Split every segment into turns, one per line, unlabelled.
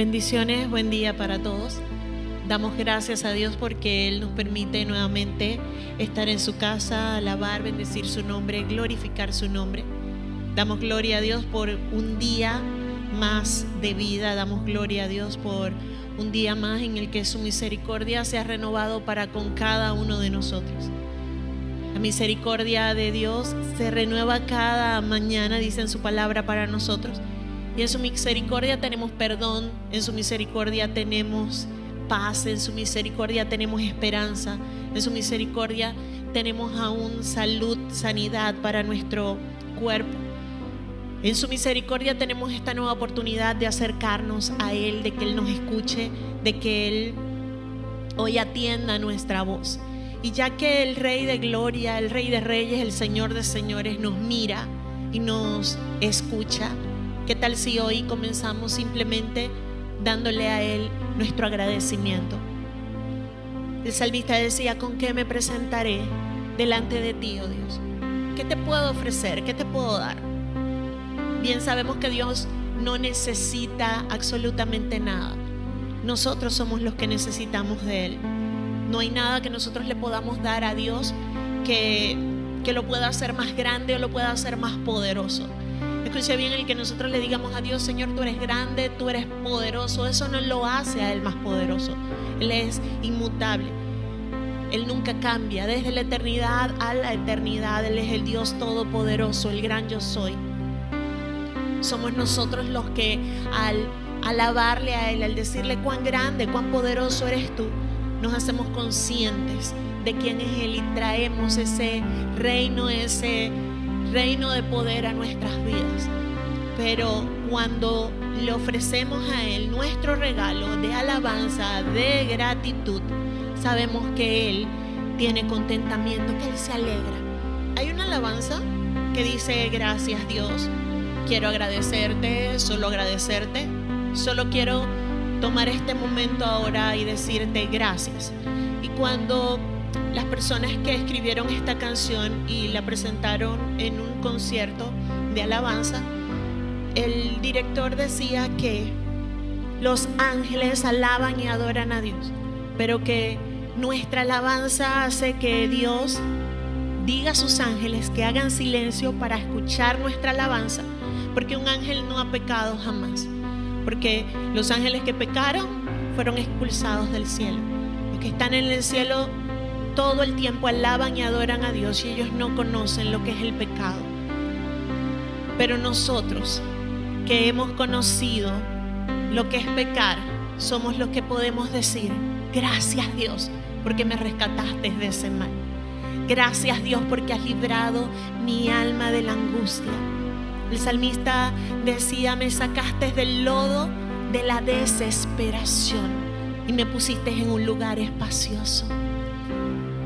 Bendiciones, buen día para todos. Damos gracias a Dios porque Él nos permite nuevamente estar en su casa, alabar, bendecir su nombre, glorificar su nombre. Damos gloria a Dios por un día más de vida, damos gloria a Dios por un día más en el que su misericordia se ha renovado para con cada uno de nosotros. La misericordia de Dios se renueva cada mañana, dice en su palabra para nosotros. Y en su misericordia tenemos perdón, en su misericordia tenemos paz, en su misericordia tenemos esperanza, en su misericordia tenemos aún salud, sanidad para nuestro cuerpo. En su misericordia tenemos esta nueva oportunidad de acercarnos a Él, de que Él nos escuche, de que Él hoy atienda nuestra voz. Y ya que el Rey de Gloria, el Rey de Reyes, el Señor de Señores nos mira y nos escucha, ¿Qué tal si hoy comenzamos simplemente dándole a Él nuestro agradecimiento? El salmista decía, ¿con qué me presentaré delante de ti, oh Dios? ¿Qué te puedo ofrecer? ¿Qué te puedo dar? Bien sabemos que Dios no necesita absolutamente nada. Nosotros somos los que necesitamos de Él. No hay nada que nosotros le podamos dar a Dios que, que lo pueda hacer más grande o lo pueda hacer más poderoso. Escuche bien el que nosotros le digamos a Dios, Señor, tú eres grande, tú eres poderoso. Eso no lo hace a Él más poderoso. Él es inmutable. Él nunca cambia. Desde la eternidad a la eternidad. Él es el Dios todopoderoso, el gran yo soy. Somos nosotros los que al alabarle a Él, al decirle cuán grande, cuán poderoso eres tú, nos hacemos conscientes de quién es Él y traemos ese reino, ese reino de poder a nuestras vidas. Pero cuando le ofrecemos a Él nuestro regalo de alabanza, de gratitud, sabemos que Él tiene contentamiento, que Él se alegra. Hay una alabanza que dice, gracias Dios, quiero agradecerte, solo agradecerte, solo quiero tomar este momento ahora y decirte gracias. Y cuando las personas que escribieron esta canción y la presentaron en un concierto de alabanza, el director decía que los ángeles alaban y adoran a Dios, pero que nuestra alabanza hace que Dios diga a sus ángeles que hagan silencio para escuchar nuestra alabanza, porque un ángel no ha pecado jamás, porque los ángeles que pecaron fueron expulsados del cielo. Los que están en el cielo todo el tiempo alaban y adoran a Dios y ellos no conocen lo que es el pecado. Pero nosotros que hemos conocido lo que es pecar, somos los que podemos decir, gracias Dios porque me rescataste de ese mal. Gracias Dios porque has librado mi alma de la angustia. El salmista decía, me sacaste del lodo de la desesperación y me pusiste en un lugar espacioso.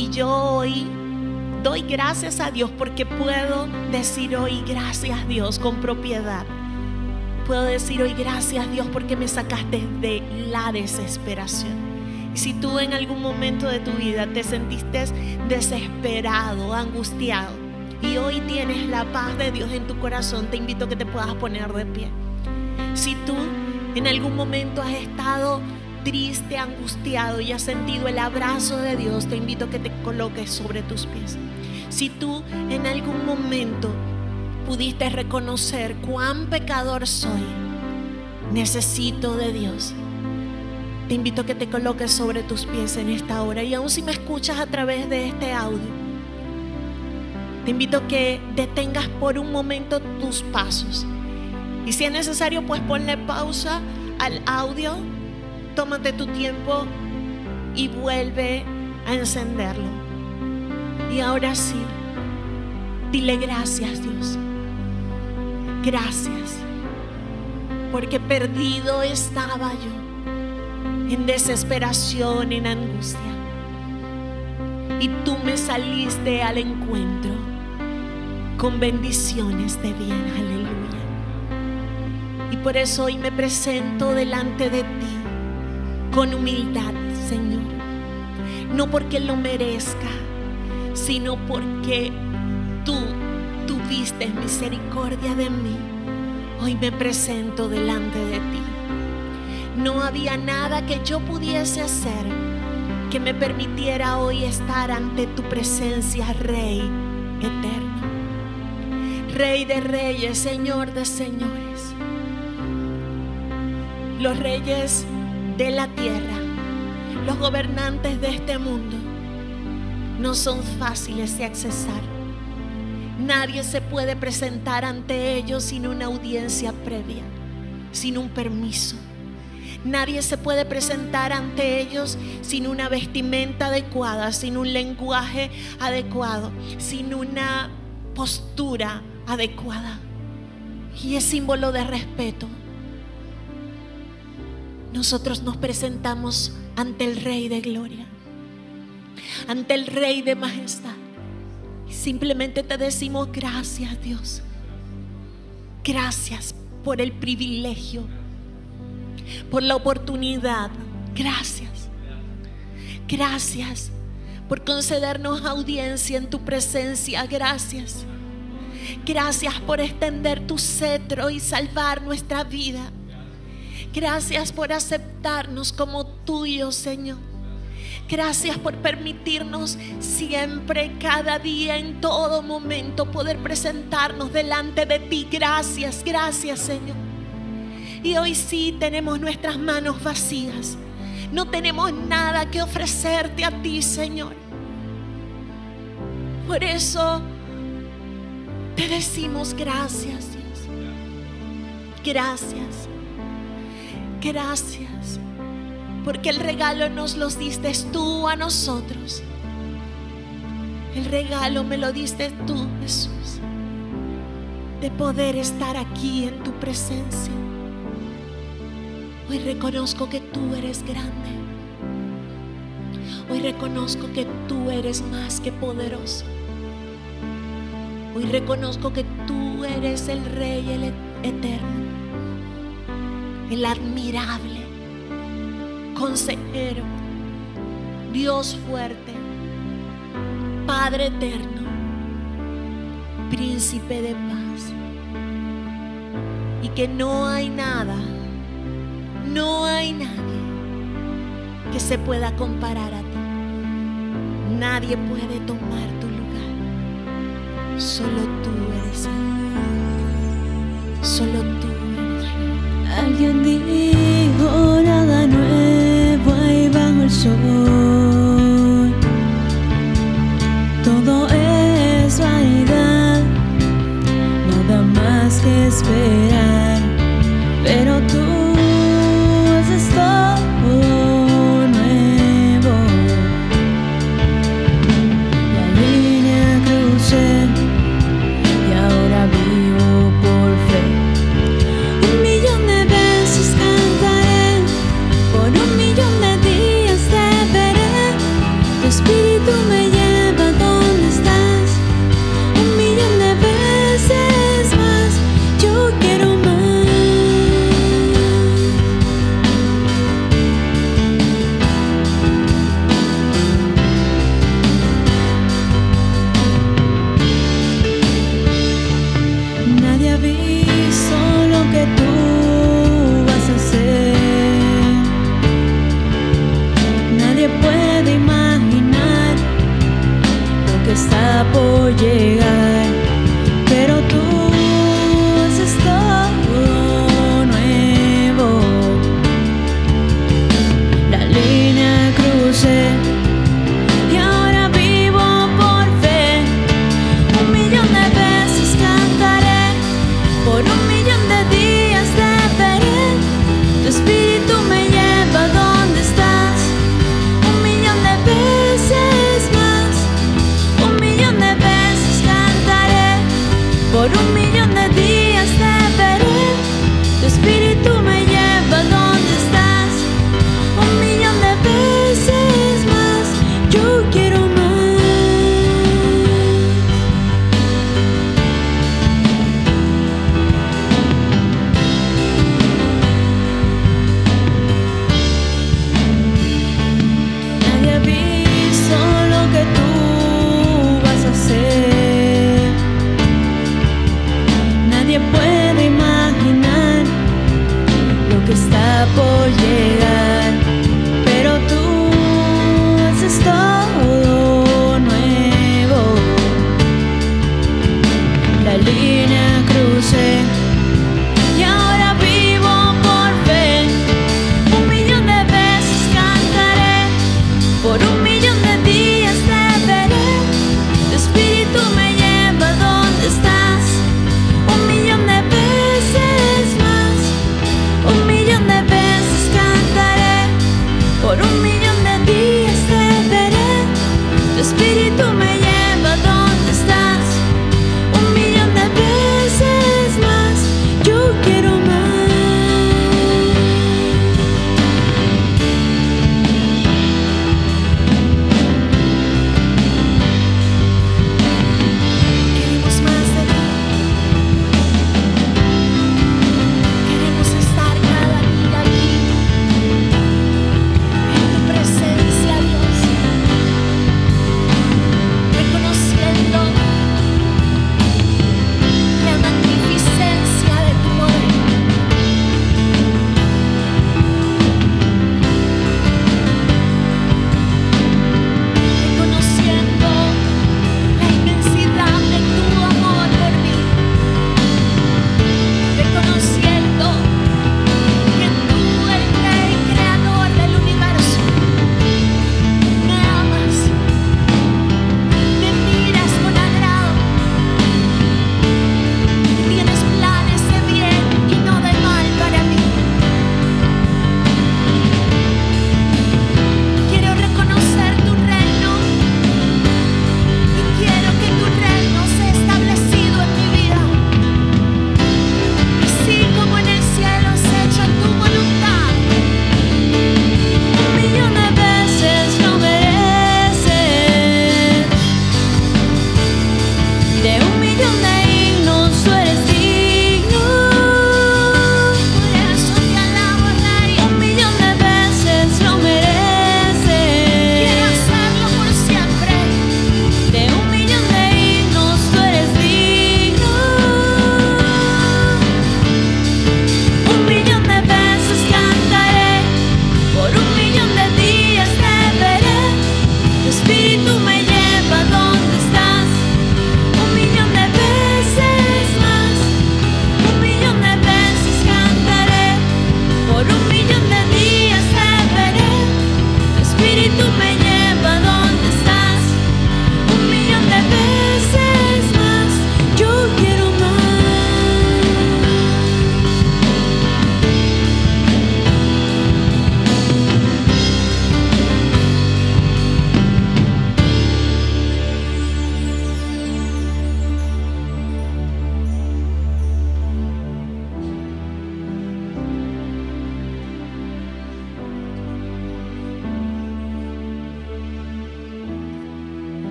Y yo hoy doy gracias a Dios porque puedo decir hoy gracias Dios con propiedad. Puedo decir hoy gracias Dios porque me sacaste de la desesperación. Si tú en algún momento de tu vida te sentiste desesperado, angustiado, y hoy tienes la paz de Dios en tu corazón, te invito a que te puedas poner de pie. Si tú en algún momento has estado triste, angustiado y has sentido el abrazo de Dios, te invito a que te coloques sobre tus pies. Si tú en algún momento pudiste reconocer cuán pecador soy, necesito de Dios. Te invito a que te coloques sobre tus pies en esta hora. Y aún si me escuchas a través de este audio, te invito a que detengas por un momento tus pasos. Y si es necesario, pues ponle pausa al audio tómate tu tiempo y vuelve a encenderlo. Y ahora sí, dile gracias Dios. Gracias. Porque perdido estaba yo, en desesperación, en angustia. Y tú me saliste al encuentro con bendiciones de bien. Aleluya. Y por eso hoy me presento delante de ti con humildad, Señor. No porque lo merezca, sino porque tú tuviste misericordia de mí. Hoy me presento delante de ti. no había nada que yo pudiese hacer que me permitiera hoy estar ante tu presencia, Rey eterno. Rey de reyes, Señor de señores. Los reyes de la tierra, los gobernantes de este mundo, no son fáciles de accesar. Nadie se puede presentar ante ellos sin una audiencia previa, sin un permiso. Nadie se puede presentar ante ellos sin una vestimenta adecuada, sin un lenguaje adecuado, sin una postura adecuada. Y es símbolo de respeto. Nosotros nos presentamos ante el Rey de Gloria, ante el Rey de Majestad. Y simplemente te decimos gracias Dios. Gracias por el privilegio por la oportunidad. Gracias. Gracias por concedernos audiencia en tu presencia. Gracias. Gracias por extender tu cetro y salvar nuestra vida. Gracias por aceptarnos como tuyo, Señor. Gracias por permitirnos siempre, cada día, en todo momento, poder presentarnos delante de ti. Gracias, gracias, Señor. Y hoy sí tenemos nuestras manos vacías. No tenemos nada que ofrecerte a ti, Señor. Por eso te decimos gracias, Dios. Gracias. Gracias. Porque el regalo nos lo diste tú a nosotros. El regalo me lo diste tú, Jesús. De poder estar aquí en tu presencia. Hoy reconozco que tú eres grande. Hoy reconozco que tú eres más que poderoso. Hoy reconozco que tú eres el Rey, el eterno, el admirable, consejero, Dios fuerte, Padre eterno, príncipe de paz. Y que no hay nada no hay nadie que se pueda comparar a ti. Nadie puede tomar tu lugar. Solo tú eres Solo tú.
Alguien dijo nada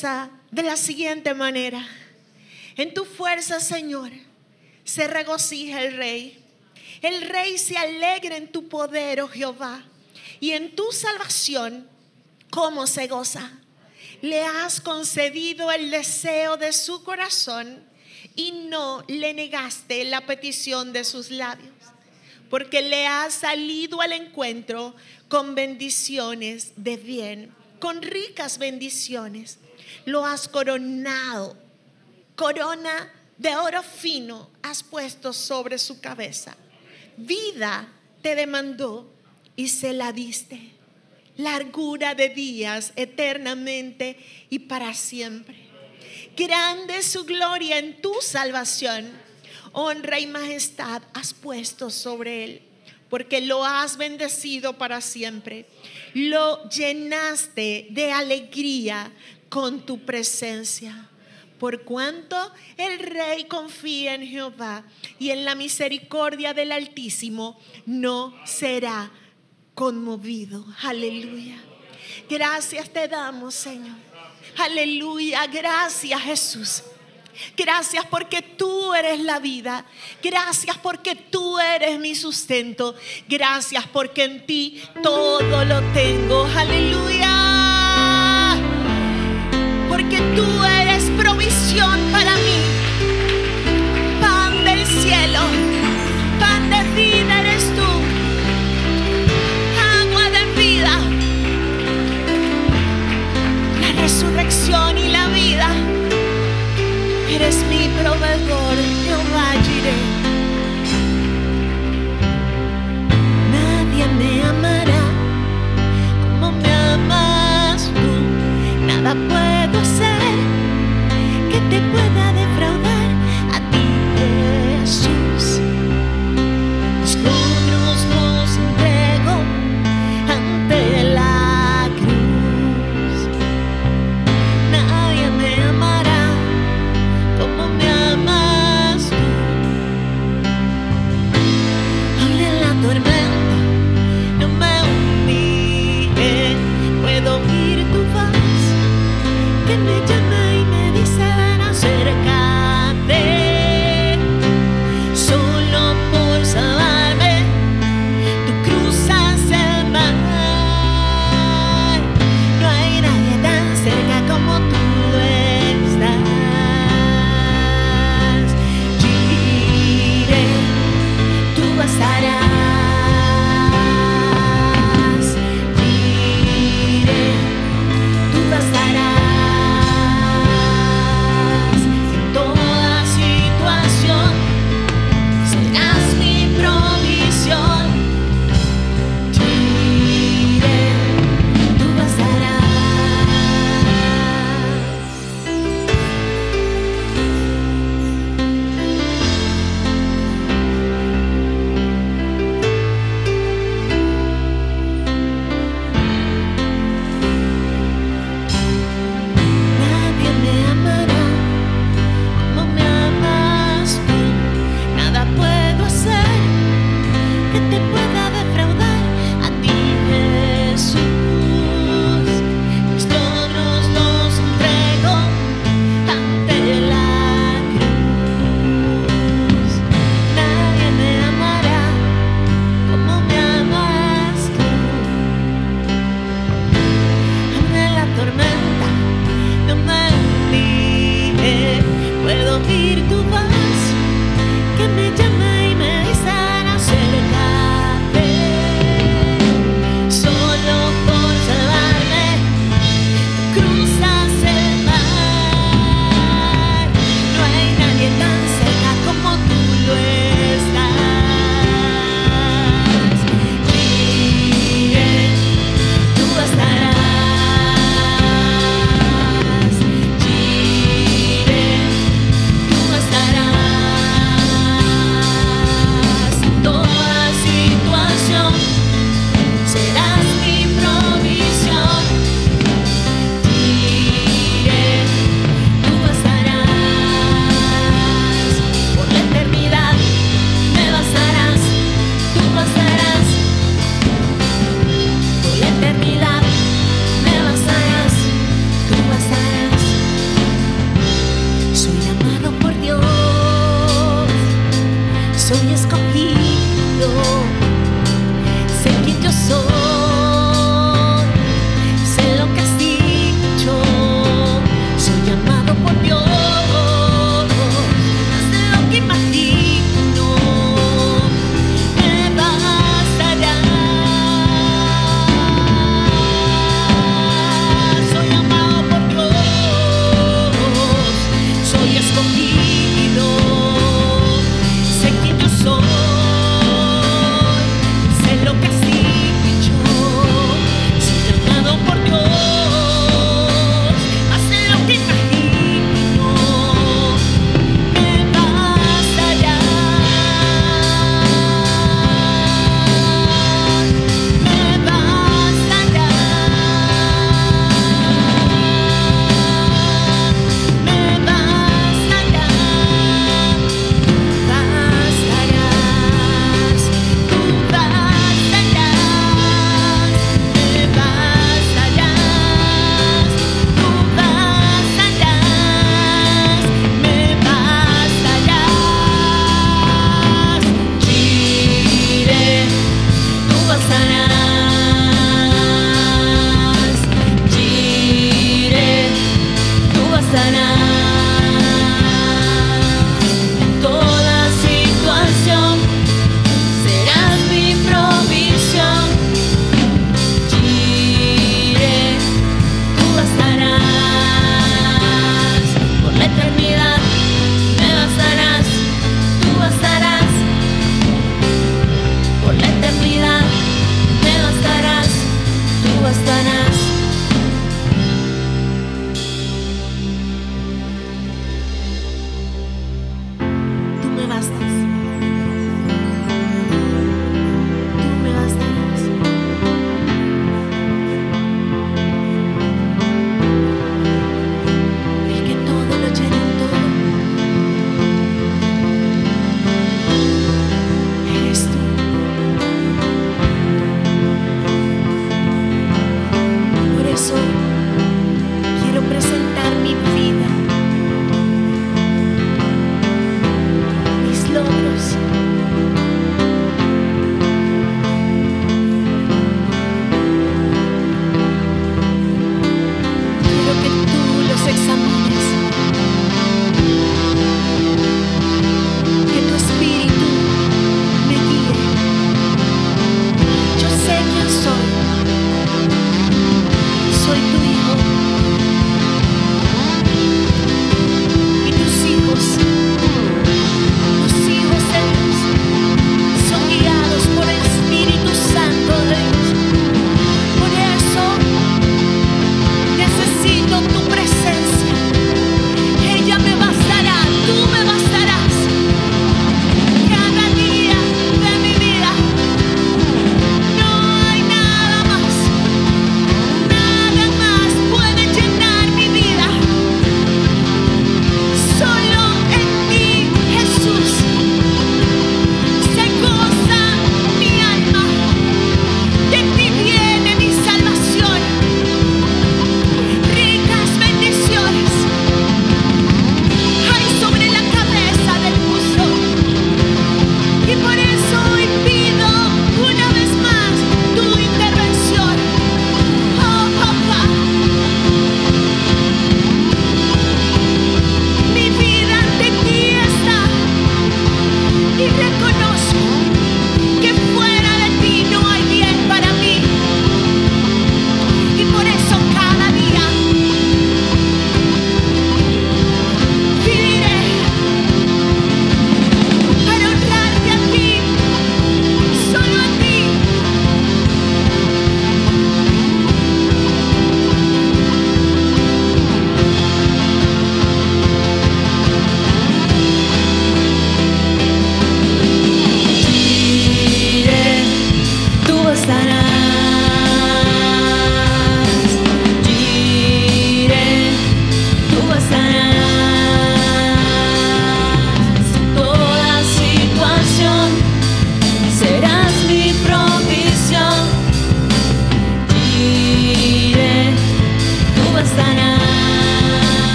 de
la siguiente manera. En tu fuerza, Señor, se regocija el rey. El rey se alegra en tu poder, oh Jehová, y en tu salvación, ¿cómo se goza? Le has concedido el deseo de su corazón y no le negaste la petición de sus labios, porque le has salido al encuentro con bendiciones de bien, con ricas bendiciones lo has coronado. Corona de oro fino has puesto sobre su cabeza. Vida te demandó y se la diste. Largura de días eternamente y para siempre. Grande su gloria en tu salvación. Honra y majestad has puesto sobre él porque lo has bendecido para siempre. Lo llenaste de alegría con tu presencia. Por cuanto el rey confía en Jehová y en la misericordia del Altísimo, no será conmovido. Aleluya. Gracias te damos, Señor. Aleluya. Gracias, Jesús. Gracias porque tú eres la vida. Gracias porque tú eres mi sustento. Gracias porque en ti todo lo tengo. Aleluya. Que tú eres provisión para mí. Pan del cielo, pan de vida eres tú. Agua de vida, la resurrección y la vida. Eres mi proveedor, Jehová Jireh. Nadie me amará como me amas tú. Nada puede te pueda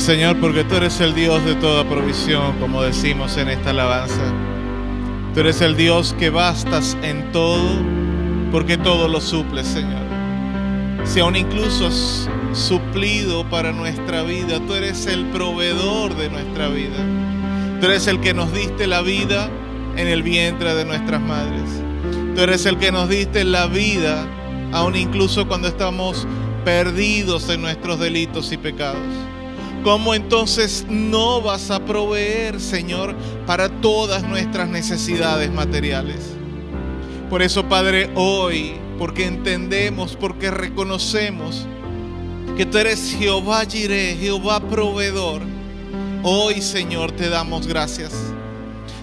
Señor porque tú eres el Dios de toda provisión, como decimos en esta alabanza. Tú eres el Dios que bastas en todo, porque todo lo suples, Señor. Si aún incluso has suplido para nuestra vida, tú eres el proveedor de nuestra vida. Tú eres el que nos diste la vida en el vientre de nuestras madres. Tú eres el que nos diste la vida, aún incluso cuando estamos perdidos en nuestros delitos y pecados. ¿Cómo entonces no vas a proveer, Señor, para todas nuestras necesidades materiales? Por eso, Padre, hoy, porque entendemos, porque reconocemos que tú eres Jehová Jireh, Jehová proveedor, hoy, Señor, te damos gracias.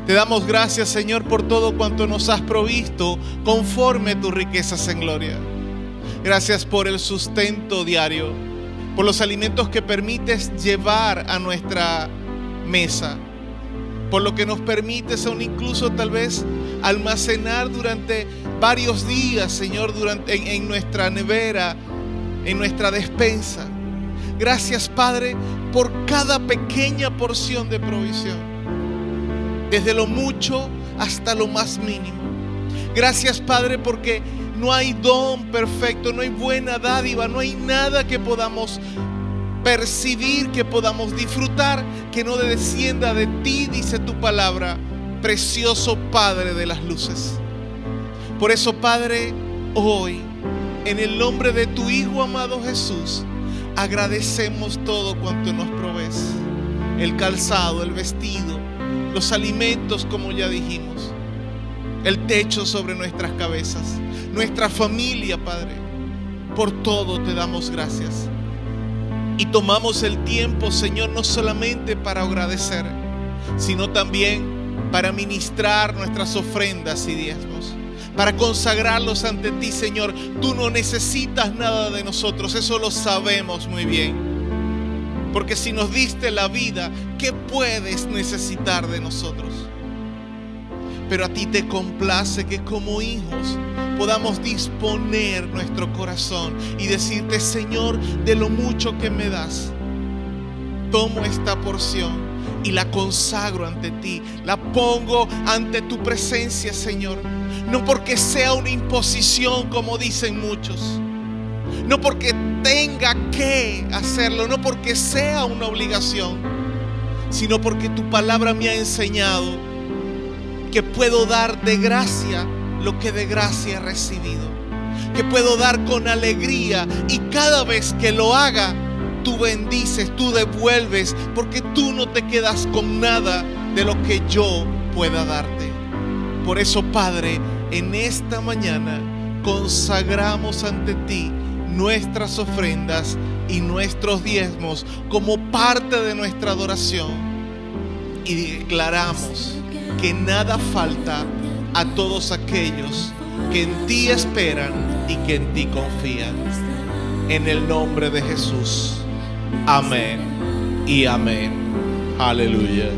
Te damos gracias, Señor, por todo cuanto nos has provisto conforme tus riquezas en gloria. Gracias por el sustento diario por los alimentos que permites llevar a nuestra mesa, por lo que nos permites aún incluso tal vez almacenar durante varios días, Señor, durante, en, en nuestra nevera, en nuestra despensa. Gracias, Padre, por cada pequeña porción de provisión, desde lo mucho hasta lo más mínimo. Gracias, Padre, porque no hay don perfecto, no hay buena dádiva, no hay nada que podamos percibir, que podamos disfrutar, que no descienda de ti, dice tu palabra, precioso Padre de las luces. Por eso, Padre, hoy, en el nombre de tu Hijo amado Jesús, agradecemos todo cuanto nos provees. El calzado, el vestido, los alimentos, como ya dijimos, el techo sobre nuestras cabezas nuestra familia, Padre. Por todo te damos gracias. Y tomamos el tiempo, Señor, no solamente para agradecer, sino también para ministrar nuestras ofrendas y diezmos, para consagrarlos ante ti, Señor. Tú no necesitas nada de nosotros, eso lo sabemos muy bien. Porque si nos diste la vida, ¿qué puedes necesitar de nosotros? Pero a ti te complace que como hijos podamos disponer nuestro corazón y decirte, Señor, de lo mucho que me das, tomo esta porción y la consagro ante ti, la pongo ante tu presencia, Señor. No porque sea una imposición, como dicen muchos. No porque tenga que hacerlo, no porque sea una obligación, sino porque tu palabra me ha enseñado que puedo dar de gracia lo que de gracia he recibido. Que puedo dar con alegría y cada vez que lo haga, tú bendices, tú devuelves, porque tú no te quedas con nada de lo que yo pueda darte. Por eso, Padre, en esta mañana consagramos ante ti nuestras ofrendas y nuestros diezmos como parte de nuestra adoración y declaramos que nada falta a todos aquellos que en ti esperan y que en ti confían. En el nombre de Jesús. Amén y amén. Aleluya.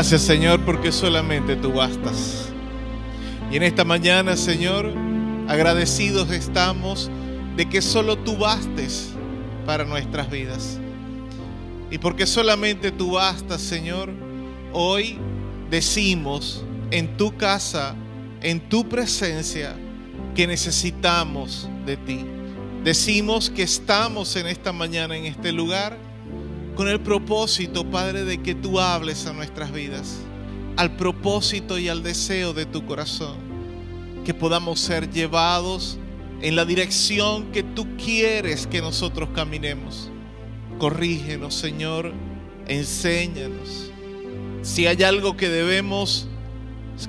Gracias Señor porque solamente tú bastas. Y en esta mañana Señor, agradecidos estamos de que solo tú bastes para nuestras vidas. Y porque solamente tú bastas Señor, hoy decimos en tu casa, en tu presencia, que necesitamos de ti. Decimos que estamos en esta mañana, en este lugar, con el propósito, Padre, de que tú hables a nuestras vidas, al propósito y al deseo de tu corazón, que podamos ser llevados en la dirección que tú quieres que nosotros caminemos. Corrígenos, Señor, enséñanos. Si hay algo que debemos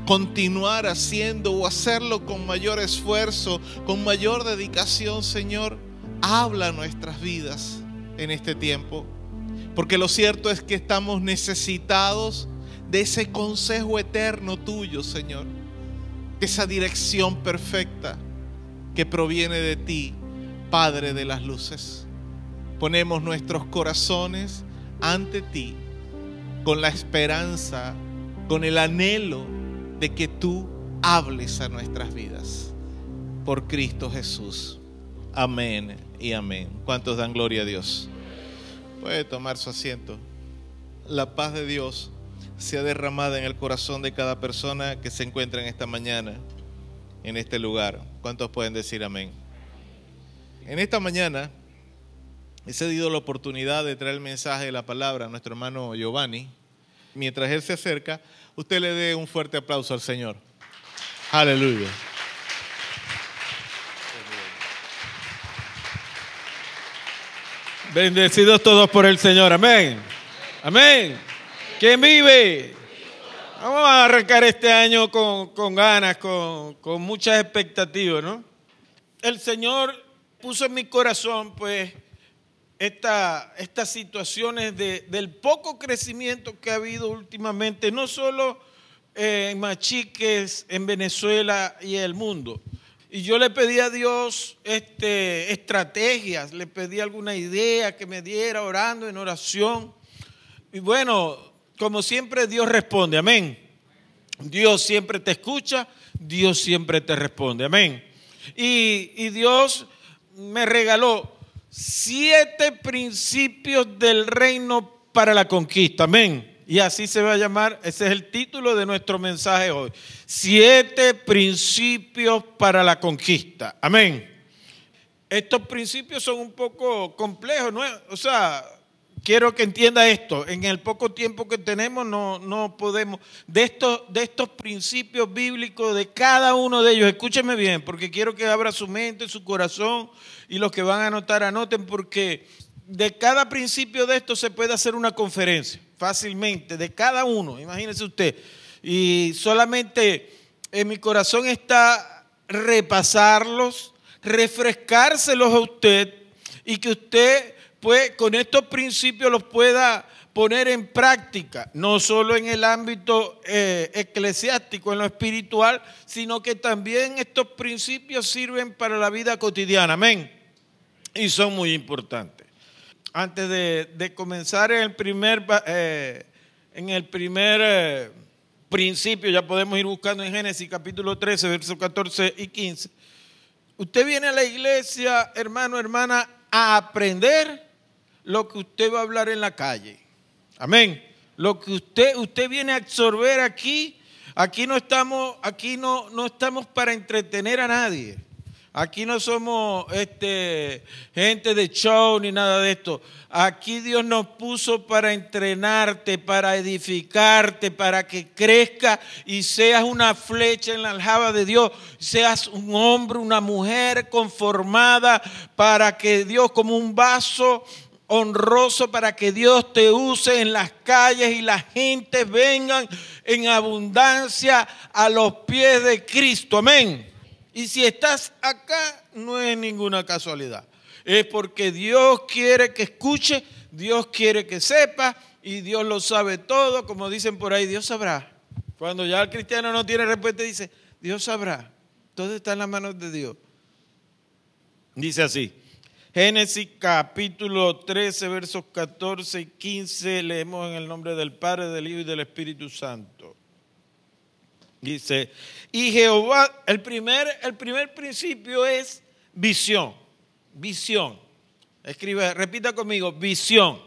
continuar haciendo o hacerlo con mayor esfuerzo, con mayor dedicación, Señor, habla nuestras vidas en este tiempo. Porque lo cierto es que estamos necesitados de ese consejo eterno tuyo, Señor. De esa dirección perfecta que proviene de ti, Padre de las luces. Ponemos nuestros corazones ante ti con la esperanza, con el anhelo de que tú hables a nuestras vidas. Por Cristo Jesús. Amén y amén. ¿Cuántos dan gloria a Dios? Puede tomar su asiento. La paz de Dios sea derramada en el corazón de cada persona que se encuentra en esta mañana, en este lugar. ¿Cuántos pueden decir amén? En esta mañana he cedido la oportunidad de traer el mensaje de la palabra a nuestro hermano Giovanni. Mientras él se acerca, Usted le dé un fuerte aplauso al Señor. Aleluya.
Bendecidos todos por el Señor. Amén. Amén. ¿Quién vive? Vamos a arrancar este año con, ganas, con, con muchas expectativas, ¿no? El Señor puso en mi corazón, pues, estas situaciones de, del poco crecimiento que ha habido últimamente, no solo en Machiques, en Venezuela y el mundo. Y yo le pedí a Dios este, estrategias, le pedí alguna idea que me diera orando en oración. Y bueno, como siempre Dios responde, amén. Dios siempre te escucha, Dios siempre te responde, amén. Y, y Dios me regaló siete principios del reino para la conquista. Amén. Y así se va a llamar, ese es el título de nuestro mensaje hoy. Siete principios para la conquista. Amén. Estos principios son un poco complejos, ¿no? O sea, quiero que entienda esto. En el poco tiempo que tenemos no, no podemos. De estos, de estos principios bíblicos, de cada uno de ellos, escúcheme bien, porque quiero que abra su mente, su corazón y los que van a anotar, anoten, porque de cada principio de esto se puede hacer una conferencia fácilmente, de cada uno, imagínese usted. Y solamente en mi corazón está repasarlos, refrescárselos a usted y que usted pues con estos principios los pueda poner en práctica, no solo en el ámbito eh, eclesiástico, en lo espiritual, sino que también estos principios sirven para la vida cotidiana. Amén. Y son muy importantes. Antes de, comenzar en el primer, eh, en el primer eh, principio, ya podemos ir buscando en Génesis capítulo 13, versos 14 y 15. Usted viene a la iglesia, hermano, hermana, a aprender lo que usted va a hablar en la calle. Amén. Lo que usted, usted viene a absorber aquí, aquí no estamos, aquí no, no estamos para entretener a nadie. Aquí no somos este, gente de show ni nada de esto. Aquí Dios nos puso para entrenarte, para edificarte, para que crezca y seas una flecha en la aljaba de Dios. Seas un hombre, una mujer conformada para que Dios como un vaso honroso para que Dios te use en las calles y la gente vengan en abundancia a los pies de Cristo. Amén. Y si estás acá, no es ninguna casualidad. Es porque Dios quiere que escuche, Dios quiere que sepa y Dios lo sabe todo. Como dicen por ahí, Dios sabrá. Cuando ya el cristiano no tiene respuesta, dice, Dios sabrá. Todo está en las manos de Dios. Dice así. Génesis capítulo 13, versos 14 y 15, leemos en el nombre del Padre, del Hijo y del Espíritu Santo. Dice, y Jehová, el primer, el primer principio es visión, visión. Escribe, repita conmigo, visión.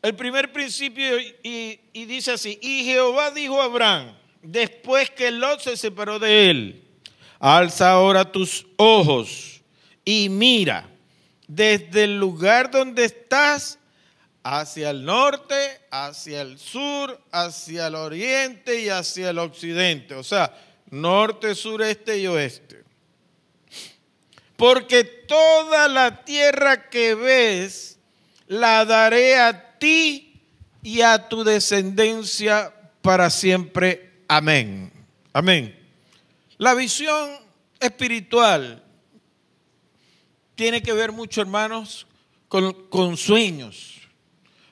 El primer principio y, y dice así, y Jehová dijo a Abraham, después que Lot se separó de él, alza ahora tus ojos y mira desde el lugar donde estás hacia el norte, hacia el sur, hacia el oriente y hacia el occidente. O sea, norte, sureste y oeste. Porque toda la tierra que ves la daré a ti y a tu descendencia para siempre. Amén. Amén. La visión espiritual tiene que ver mucho, hermanos, con, con sueños.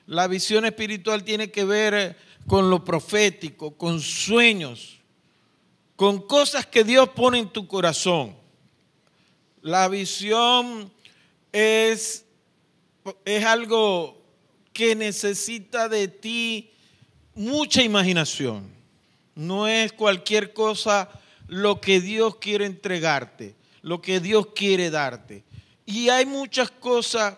La visión espiritual tiene que ver eh, con lo profético, con sueños, con cosas que Dios pone en tu corazón. La visión es, es algo que necesita de ti mucha imaginación. No es cualquier cosa lo que Dios quiere entregarte, lo que Dios quiere darte. Y hay muchas cosas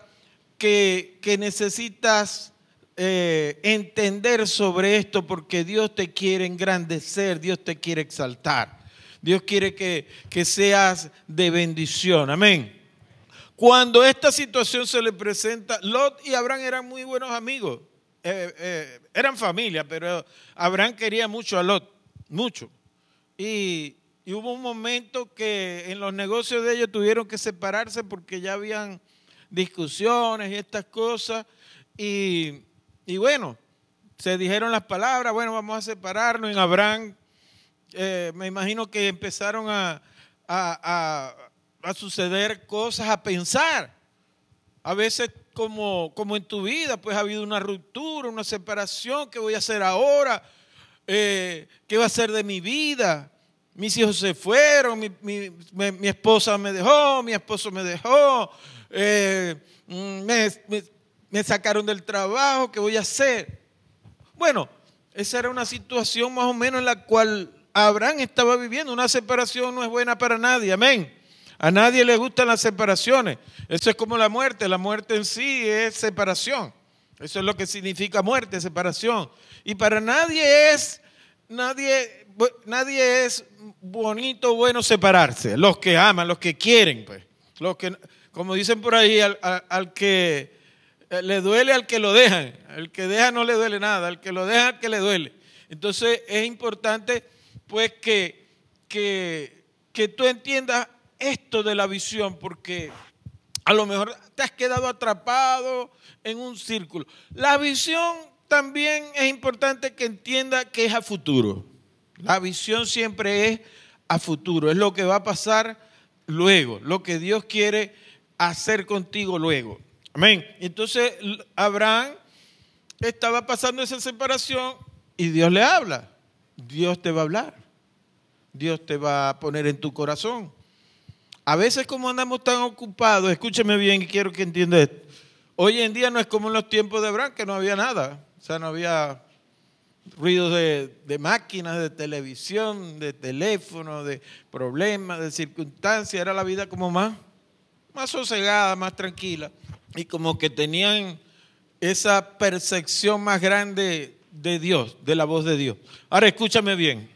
que, que necesitas eh, entender sobre esto porque Dios te quiere engrandecer, Dios te quiere exaltar. Dios quiere que, que seas de bendición. Amén. Cuando esta situación se le presenta, Lot y Abraham eran muy buenos amigos. Eh, eh, eran familia, pero Abraham quería mucho a Lot, mucho. Y, y hubo un momento que en los negocios de ellos tuvieron que separarse porque ya habían discusiones y estas cosas. Y, y bueno, se dijeron las palabras, bueno, vamos a separarnos. En Abraham, eh, me imagino que empezaron a, a, a, a, suceder cosas, a pensar. A veces como, como en tu vida, pues ha habido una ruptura, una separación, ¿qué voy a hacer ahora? Eh, ¿Qué va a ser de mi vida? mis hijos se fueron, mi, mi, mi, esposa me dejó, mi esposo me dejó, eh, me, me, sacaron del trabajo, ¿qué voy a hacer? Bueno, esa era una situación más o menos en la cual Abraham estaba viviendo. Una separación no es buena para nadie, amén. A nadie le gustan las separaciones. Eso es como la muerte. La muerte en sí es separación. Eso es lo que significa muerte, separación. Y para nadie es, nadie, nadie es bonito, bueno separarse. Los que aman, los que quieren, pues. Los que, como dicen por ahí, al, que le duele al que lo dejan. Al que deja no le duele nada. Al que lo deja, al que le duele. Entonces es importante, pues, que, que, que tú entiendas esto de la visión, porque a lo mejor te has quedado atrapado en un círculo. La visión también es importante que entienda que es a futuro. La visión siempre es a futuro, es lo que va a pasar luego, lo que Dios quiere hacer contigo luego. Amén. Entonces Abraham estaba pasando esa separación y Dios le habla. Dios te va a hablar. Dios te va a poner en tu corazón. A veces como andamos tan ocupados, escúcheme bien y quiero que entienda esto. Hoy en día no es como en los tiempos de Abraham, que no había nada. O sea, no había ruidos de, máquinas, de televisión, de teléfono, de problemas, de circunstancias. Era la vida como más, más sosegada, más tranquila. Y como que tenían esa percepción más grande de Dios, de la voz de Dios. Ahora escúchame bien.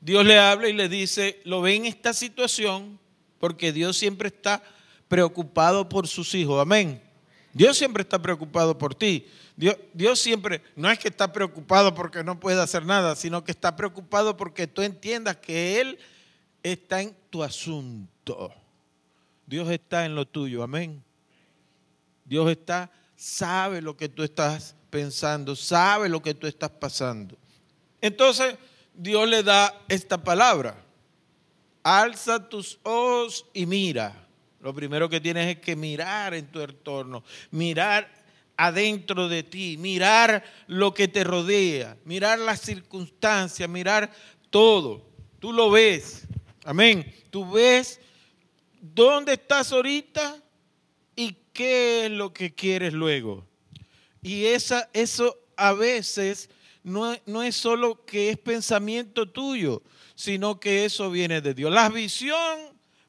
Dios le habla y le dice, lo ve en esta situación porque Dios siempre está preocupado por sus hijos. Amén. Dios siempre está preocupado por ti. Dios, Dios, siempre, no es que está preocupado porque no puede hacer nada, sino que está preocupado porque tú entiendas que Él está en tu asunto. Dios está en lo tuyo, amén. Dios está, sabe lo que tú estás pensando, sabe lo que tú estás pasando. Entonces, Dios le da esta palabra. Alza tus ojos y mira. Lo primero que tienes es que mirar en tu entorno, mirar adentro de ti, mirar lo que te rodea, mirar las circunstancias, mirar todo. Tú lo ves. Amén. Tú ves dónde estás ahorita ¿Y qué es lo que quieres luego? Y esa, eso a veces no, no es solo que es pensamiento tuyo, sino que eso viene de Dios. La visión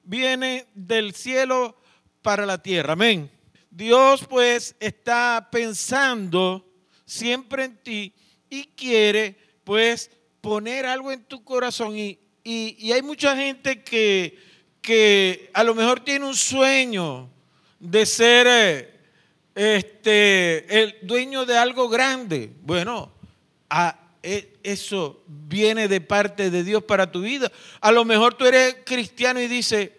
viene del cielo para la tierra. Amén. Dios pues está pensando siempre en ti y quiere pues poner algo en tu corazón. Y, y, hay mucha gente que, que a lo mejor tiene un sueño de ser eh, este, el dueño de algo grande. Bueno, e, eso viene de parte de Dios para tu vida. A lo mejor tú eres cristiano y dices,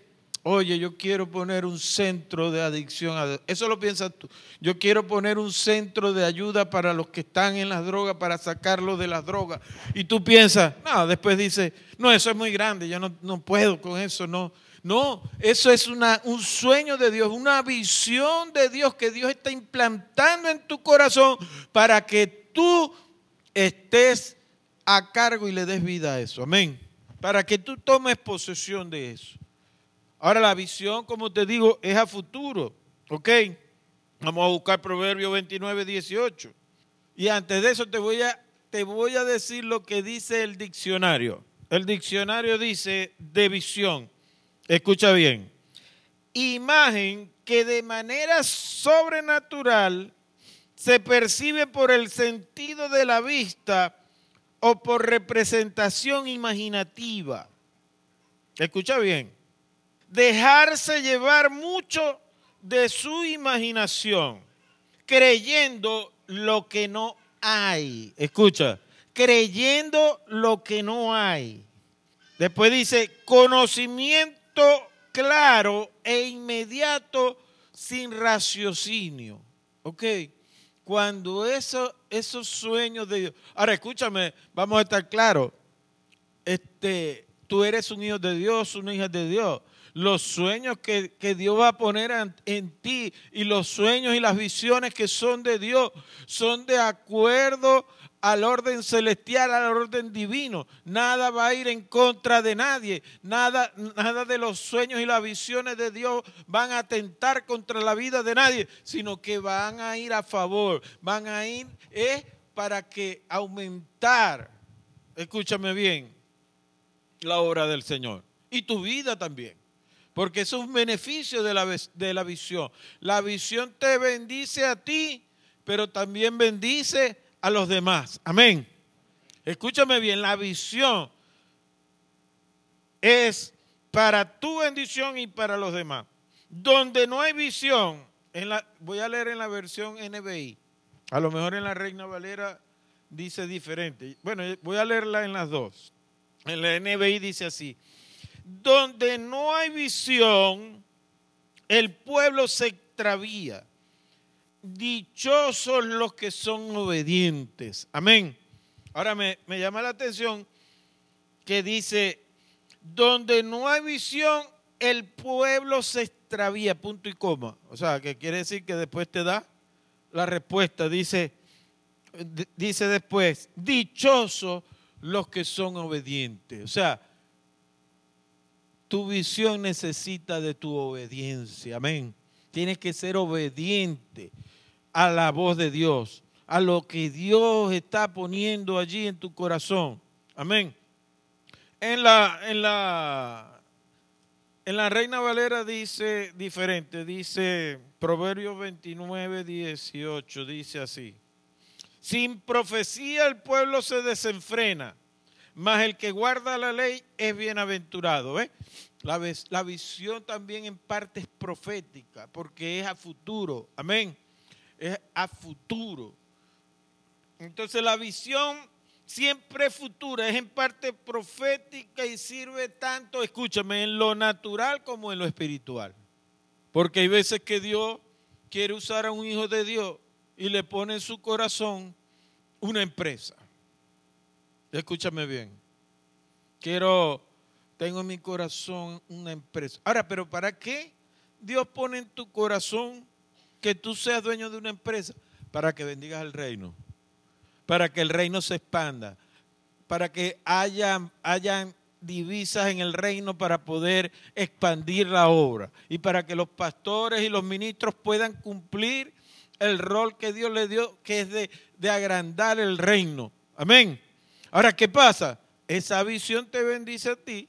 Oye, yo quiero poner un centro de adicción. A... Eso lo piensas tú. Yo quiero poner un centro de ayuda para los que están en las drogas, para sacarlos de las drogas. Y tú piensas, no, después dices, no, eso es muy grande, yo no, no puedo con eso, no. No, eso es un sueño de Dios, una visión de Dios que Dios está implantando en tu corazón para que tú estés a cargo y le des vida a eso. Amén. Para que tú tomes posesión de eso. Ahora la visión, como te digo, es a futuro. ¿Ok? Vamos a buscar Proverbio 29, 18. Y antes de eso te voy a, te voy a decir lo que dice el diccionario. El diccionario dice de visión. Escucha bien. Imagen que de manera sobrenatural se percibe por el sentido de la vista o por representación imaginativa. Escucha bien dejarse llevar mucho de su imaginación, creyendo lo que no hay. Escucha, creyendo lo que no hay. Después dice, conocimiento claro e inmediato sin raciocinio. ¿Ok? Cuando eso, esos sueños de Dios. Ahora escúchame, vamos a estar claros. Este, tú eres un hijo de Dios, una hija de Dios los sueños que, Dios va a poner en, en, ti y los sueños y las visiones que son de Dios son de acuerdo al orden celestial, al orden divino. Nada va a ir en contra de nadie. Nada, nada de los sueños y las visiones de Dios van a atentar contra la vida de nadie, sino que van a ir a favor. Van a ir es para que aumentar, escúchame bien, la obra del Señor y tu vida también. Porque es un beneficio de la, de la visión. La visión te bendice a ti, pero también bendice a los demás. Amén. Escúchame bien, la visión es para tu bendición y para los demás. Donde no hay visión, en la, voy a leer en la versión NBI. A lo mejor en la Reina Valera dice diferente. Bueno, voy a leerla en las dos. En la NBI dice así donde no hay visión, el pueblo se extravía. Dichosos los que son obedientes. Amén. Ahora me, me llama la atención que dice, donde no hay visión, el pueblo se extravía, punto y coma. O sea, que quiere decir que después te da la respuesta. Dice, dice después, dichosos los que son obedientes. O sea, tu visión necesita de tu obediencia. Amén. Tienes que ser obediente a la voz de Dios, a lo que Dios está poniendo allí en tu corazón. Amén. En la, en la, en la Reina Valera dice diferente, dice Proverbios 29, 18, dice así. Sin profecía el pueblo se desenfrena mas el que guarda la ley es bienaventurado. La, visión también en parte es profética, porque es a futuro. Amén. Es a futuro. Entonces la visión siempre es futura, es en parte profética y sirve tanto, escúchame, en lo natural como en lo espiritual. Porque hay veces que Dios quiere usar a un hijo de Dios y le pone en su corazón una empresa. Escúchame bien. Quiero, tengo en mi corazón una empresa. Ahora, pero ¿para qué Dios pone en tu corazón que tú seas dueño de una empresa? Para que bendigas el reino. Para que el reino se expanda. Para que hayan, hayan divisas en el reino para poder expandir la obra y para que los pastores y los ministros puedan cumplir el rol que Dios le dio, que es de, de agrandar el reino. Amén. Ahora, ¿qué pasa? Esa visión te bendice a ti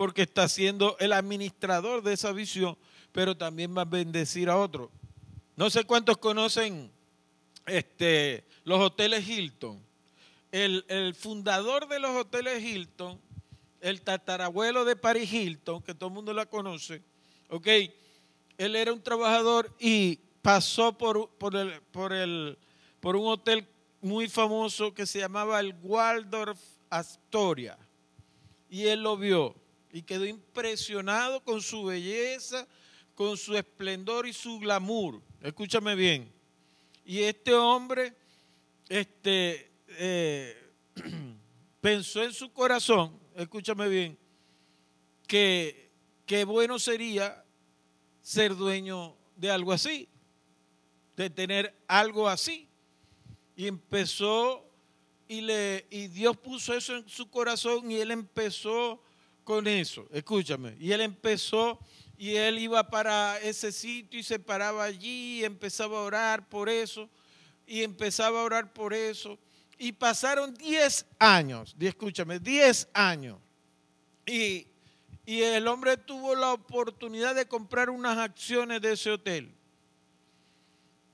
porque está siendo el administrador de esa visión, pero también va a bendecir a otros. No sé cuántos conocen este, los hoteles Hilton. El, el fundador de los hoteles Hilton, el tatarabuelo de Paris Hilton, que todo el mundo la conoce, ok, él era un trabajador y pasó por, por, el, por, el, por un hotel muy famoso que se llamaba el Waldorf Astoria. Y él lo vio y quedó impresionado con su belleza, con su esplendor y su glamour. Escúchame bien. Y este hombre este, eh, pensó en su corazón, escúchame bien, que qué bueno sería ser dueño de algo así, de tener algo así. Y empezó y, le, y Dios puso eso en su corazón y él empezó con eso, escúchame. Y él empezó y él iba para ese sitio y se paraba allí y empezaba a orar por eso y empezaba a orar por eso. Y pasaron 10 años, escúchame, 10 años. Y, y el hombre tuvo la oportunidad de comprar unas acciones de ese hotel.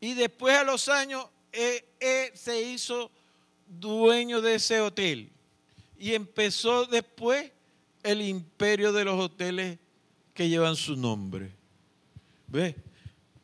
Y después a los años él, él se hizo dueño de ese hotel. Y empezó después el imperio de los hoteles que llevan su nombre. ¿Ve?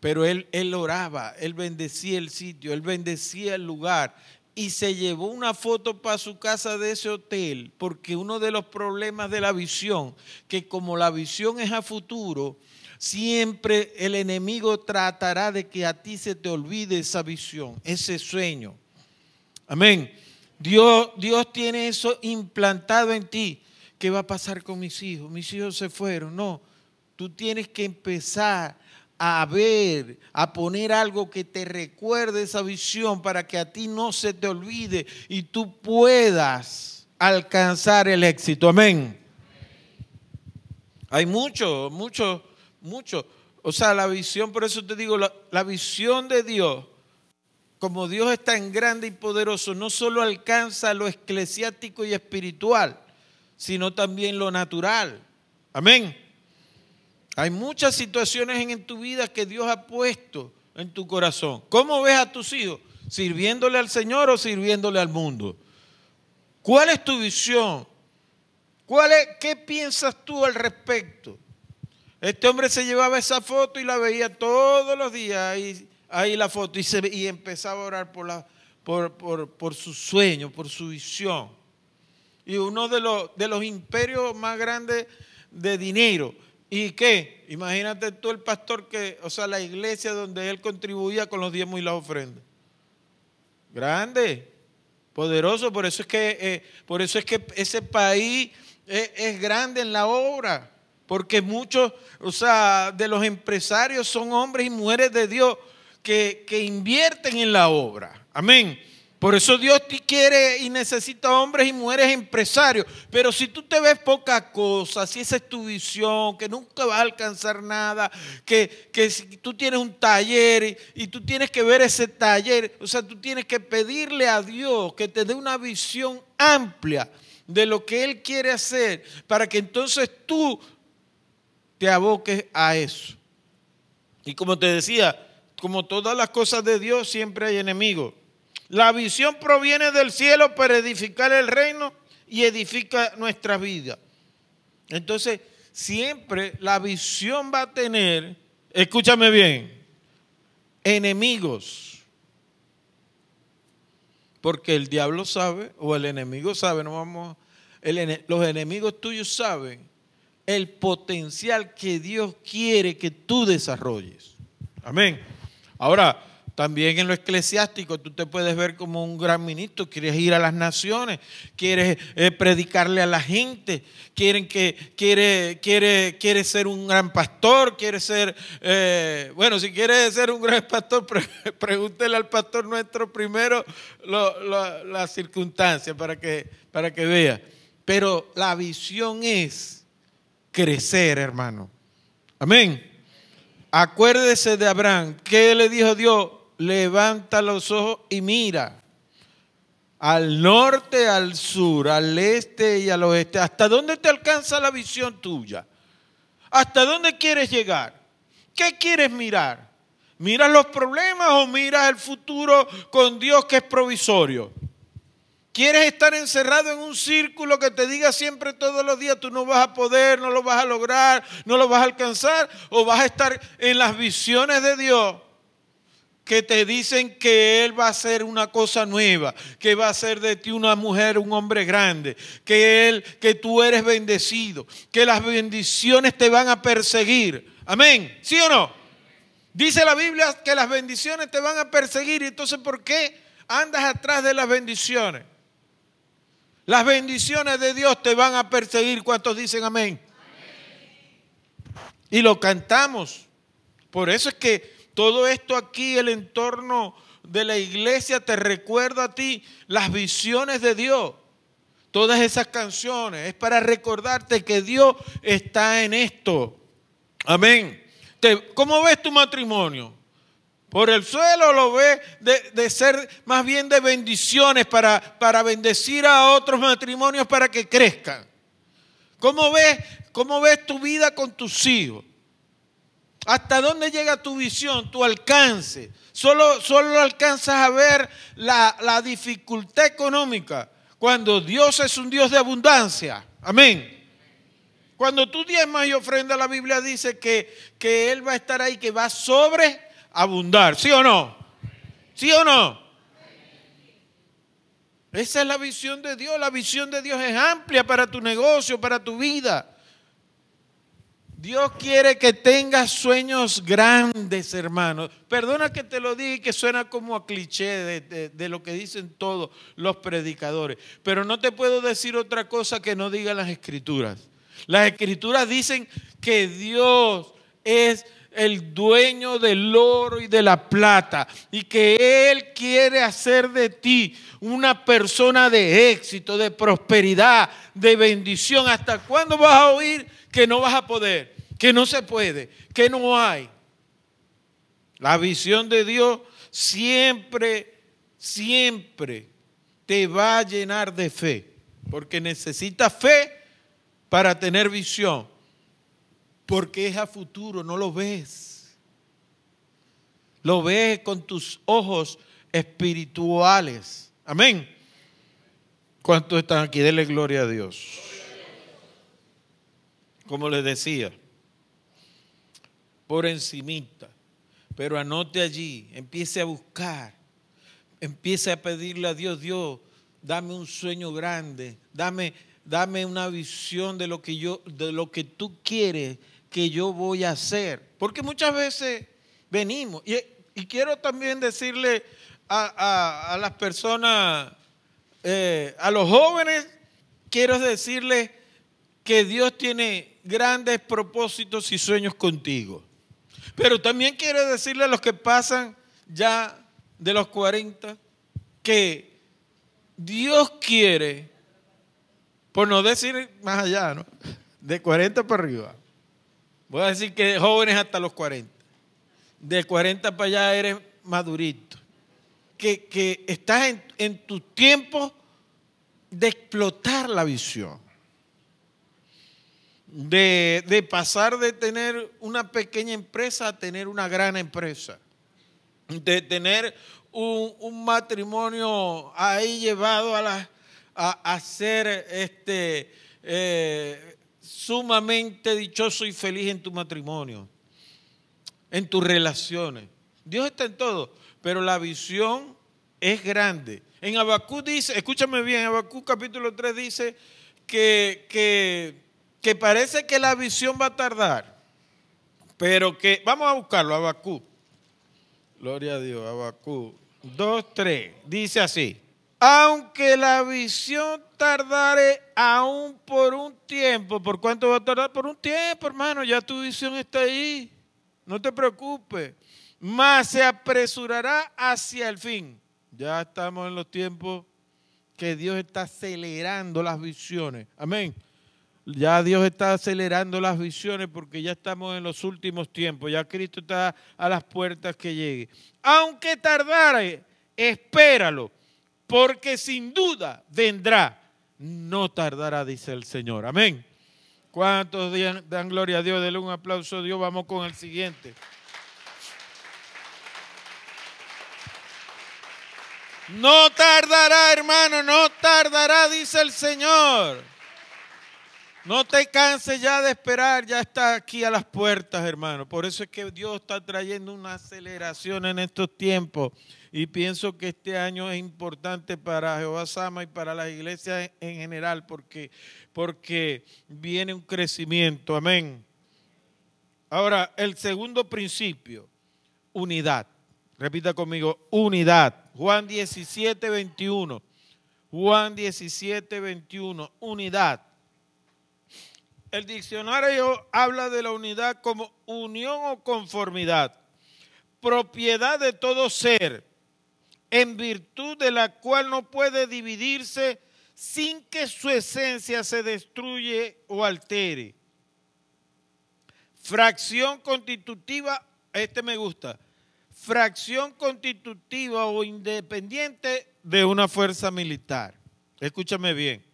Pero él, él oraba, él bendecía el sitio, él bendecía el lugar y se llevó una foto para su casa de ese hotel, porque uno de los problemas de la visión, que como la visión es a futuro, siempre el enemigo tratará de que a ti se te olvide esa visión, ese sueño. Amén. Dios, Dios tiene eso implantado en ti. ¿Qué va a pasar con mis hijos? Mis hijos se fueron. No, tú tienes que empezar a ver, a poner algo que te recuerde esa visión para que a ti no se te olvide y tú puedas alcanzar el éxito. Amén. Hay mucho, mucho, mucho. O sea, la visión, por eso te digo, la, visión de Dios, como Dios es tan grande y poderoso, no solo alcanza lo eclesiástico y espiritual, sino también lo natural. Amén. Hay muchas situaciones en tu vida que Dios ha puesto en tu corazón. ¿Cómo ves a tus hijos? ¿Sirviéndole al Señor o sirviéndole al mundo? ¿Cuál es tu visión? ¿Cuál es, ¿Qué piensas tú al respecto? Este hombre se llevaba esa foto y la veía todos los días ahí, la foto y, se, y empezaba a orar por, por su sueño, por su visión. Y uno de los, de los imperios más grandes de dinero ¿Y qué? Imagínate tú el pastor que, o sea, la iglesia donde él contribuía con los diezmos y las ofrendas. Grande, poderoso, por eso es que, eh, por eso es que ese país es, es, grande en la obra, porque muchos, o sea, de los empresarios son hombres y mujeres de Dios que, que invierten en la obra. Amén. Por eso Dios te quiere y necesita hombres y mujeres empresarios. Pero si tú te ves poca cosa, si esa es tu visión, que nunca vas a alcanzar nada, que, que si tú tienes un taller y, y, tú tienes que ver ese taller, o sea, tú tienes que pedirle a Dios que te dé una visión amplia de lo que Él quiere hacer, para que entonces tú te aboques a eso. Y como te decía, como todas las cosas de Dios, siempre hay enemigos. La visión proviene del cielo para edificar el reino y edifica nuestra vida. Entonces, siempre la visión va a tener, escúchame bien, enemigos. Porque el diablo sabe, o el enemigo sabe, no vamos, los enemigos tuyos saben el potencial que Dios quiere que tú desarrolles. Amén. Ahora, también en lo eclesiástico tú te puedes ver como un gran ministro, quieres ir a las naciones, quieres eh, predicarle a la gente, quieren que, quiere, quiere, quiere ser un gran pastor, quiere ser, eh, bueno, si quiere ser un gran pastor, pre pregúntele al pastor nuestro primero las circunstancias para que, para que vea. Pero la visión es crecer, hermano. Amén. Acuérdese de Abraham. ¿Qué le dijo Dios? Levanta los ojos y mira. Al norte, al sur, al este y al oeste. ¿Hasta dónde te alcanza la visión tuya? ¿Hasta dónde quieres llegar? ¿Qué quieres mirar? ¿Miras los problemas o miras el futuro con Dios que es provisorio? ¿Quieres estar encerrado en un círculo que te diga siempre todos los días tú no vas a poder, no lo vas a lograr, no lo vas a alcanzar? ¿O vas a estar en las visiones de Dios que te dicen que Él va a hacer una cosa nueva, que va a hacer de ti una mujer, un hombre grande, que Él, que tú eres bendecido, que las bendiciones te van a perseguir? Amén. ¿Sí o no? Dice la Biblia que las bendiciones te van a perseguir. Entonces, ¿por qué andas atrás de las bendiciones? Las bendiciones de Dios te van a perseguir. ¿Cuántos dicen amén? Y lo cantamos. Por eso es que todo esto aquí, el entorno de la iglesia, te recuerda a ti las visiones de Dios. Todas esas canciones es para recordarte que Dios está en esto. Amén. ¿Cómo ves tu matrimonio? ¿Por el suelo lo ves de, ser más bien de bendiciones para, para bendecir a otros matrimonios para que crezcan? ¿Cómo ves, ¿Cómo ves tu vida con tus hijos? ¿Hasta dónde llega tu visión, tu alcance? Solo, solo alcanzas a ver la, la dificultad económica cuando Dios es un Dios de abundancia. Amén. Cuando tú diezmas y ofrendas, la Biblia dice que, que Él va a estar ahí, que va a sobreabundar. ¿Sí o no? ¿Sí o no? Esa es la visión de Dios. La visión de Dios es amplia para tu negocio, para tu vida. Dios quiere que tengas sueños grandes, hermanos. Perdona que te lo diga y que suena como a cliché de, de, lo que dicen todos los predicadores. Pero no te puedo decir otra cosa que no digan las escrituras. Las escrituras dicen que Dios es el dueño del oro y de la plata y que Él quiere hacer de ti una persona de éxito, de prosperidad, de bendición. ¿Hasta cuándo vas a oír que no vas a poder, que no se puede, que no hay? La visión de Dios siempre, siempre te va a llenar de fe, porque necesitas fe para tener visión, porque es a futuro, no lo ves. Lo ves con tus ojos espirituales. Amén. ¿Cuántos están aquí? Dele gloria a Dios. Como les decía, por encimita, pero anote allí, empiece a buscar, empiece a pedirle a Dios, Dios, dame un sueño grande, dame dame una visión de lo que yo, de lo que tú quieres que yo voy a hacer. Porque muchas veces venimos, y, quiero también decirle a, las personas, eh, a los jóvenes, quiero decirles que Dios tiene grandes propósitos y sueños contigo. Pero también quiero decirle a los que pasan ya de los 40 que Dios quiere por no decir más allá, ¿no? De 40 para arriba. Voy a decir que jóvenes hasta los 40. De 40 para allá eres madurito. Que, que estás en, en tu tiempo de explotar la visión. De, de, pasar de tener una pequeña empresa a tener una gran empresa. De tener un, un matrimonio ahí llevado a la a, ser este, eh, sumamente dichoso y feliz en tu matrimonio, en tus relaciones. Dios está en todo, pero la visión es grande. En Abacú dice, escúchame bien, Abacú capítulo 3 dice que, que, que parece que la visión va a tardar, pero que, vamos a buscarlo, Abacú. Gloria a Dios, Abacú. 2, 3, dice así aunque la visión tardare aún por un tiempo, ¿por cuánto va a tardar? Por un tiempo, hermano, ya tu visión está ahí, no te preocupes, más se apresurará hacia el fin. Ya estamos en los tiempos que Dios está acelerando las visiones. Amén. Ya Dios está acelerando las visiones porque ya estamos en los últimos tiempos. Ya Cristo está a las puertas que llegue. Aunque tardara, espéralo, porque sin duda vendrá. No tardará, dice el Señor. Amén. ¿Cuántos dan, dan gloria a Dios? Denle un aplauso a Dios. Vamos con el siguiente. No tardará, hermano, no tardará, dice el Señor. No te canses ya de esperar, ya está aquí a las puertas, hermano. Por eso es que Dios está trayendo una aceleración en estos tiempos. Y pienso que este año es importante para Jehová Sama y para las iglesias en general, porque, porque viene un crecimiento. Amén. Ahora, el segundo principio, unidad. Repita conmigo, unidad. Juan 17, 21. Juan 17, 21. Unidad. El diccionario habla de la unidad como unión o conformidad, propiedad de todo ser, en virtud de la cual no puede dividirse sin que su esencia se destruye o altere. Fracción constitutiva, este me gusta, fracción constitutiva o independiente de una fuerza militar. Escúchame bien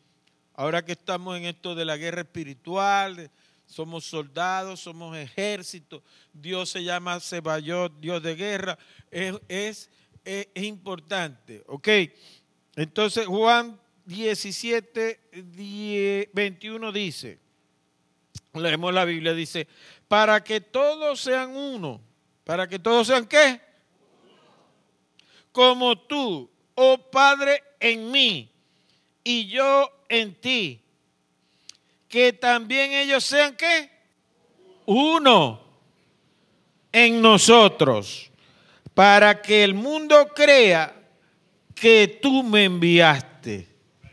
Ahora que estamos en esto de la guerra espiritual, somos soldados, somos ejército, Dios se llama Sebayot, Dios de guerra, es, es, importante, ¿ok? Entonces Juan 17, 21 dice, leemos la Biblia, dice, para que todos sean uno, para que todos sean qué? Como tú, oh Padre, en mí y yo en ti. Que también ellos sean qué? Uno en nosotros. Para que el mundo crea que tú me enviaste.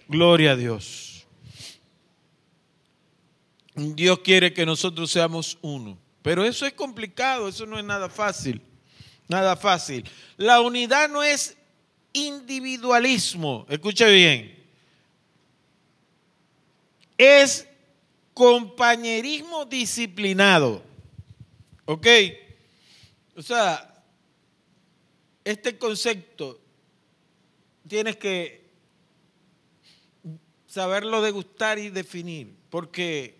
Gloria a Dios. Dios quiere que nosotros seamos uno. Pero eso es complicado, eso no es nada fácil. Nada fácil. La unidad no es individualismo. Escuche bien es compañerismo disciplinado. ¿Ok? O sea, este concepto tienes que saberlo degustar y definir, porque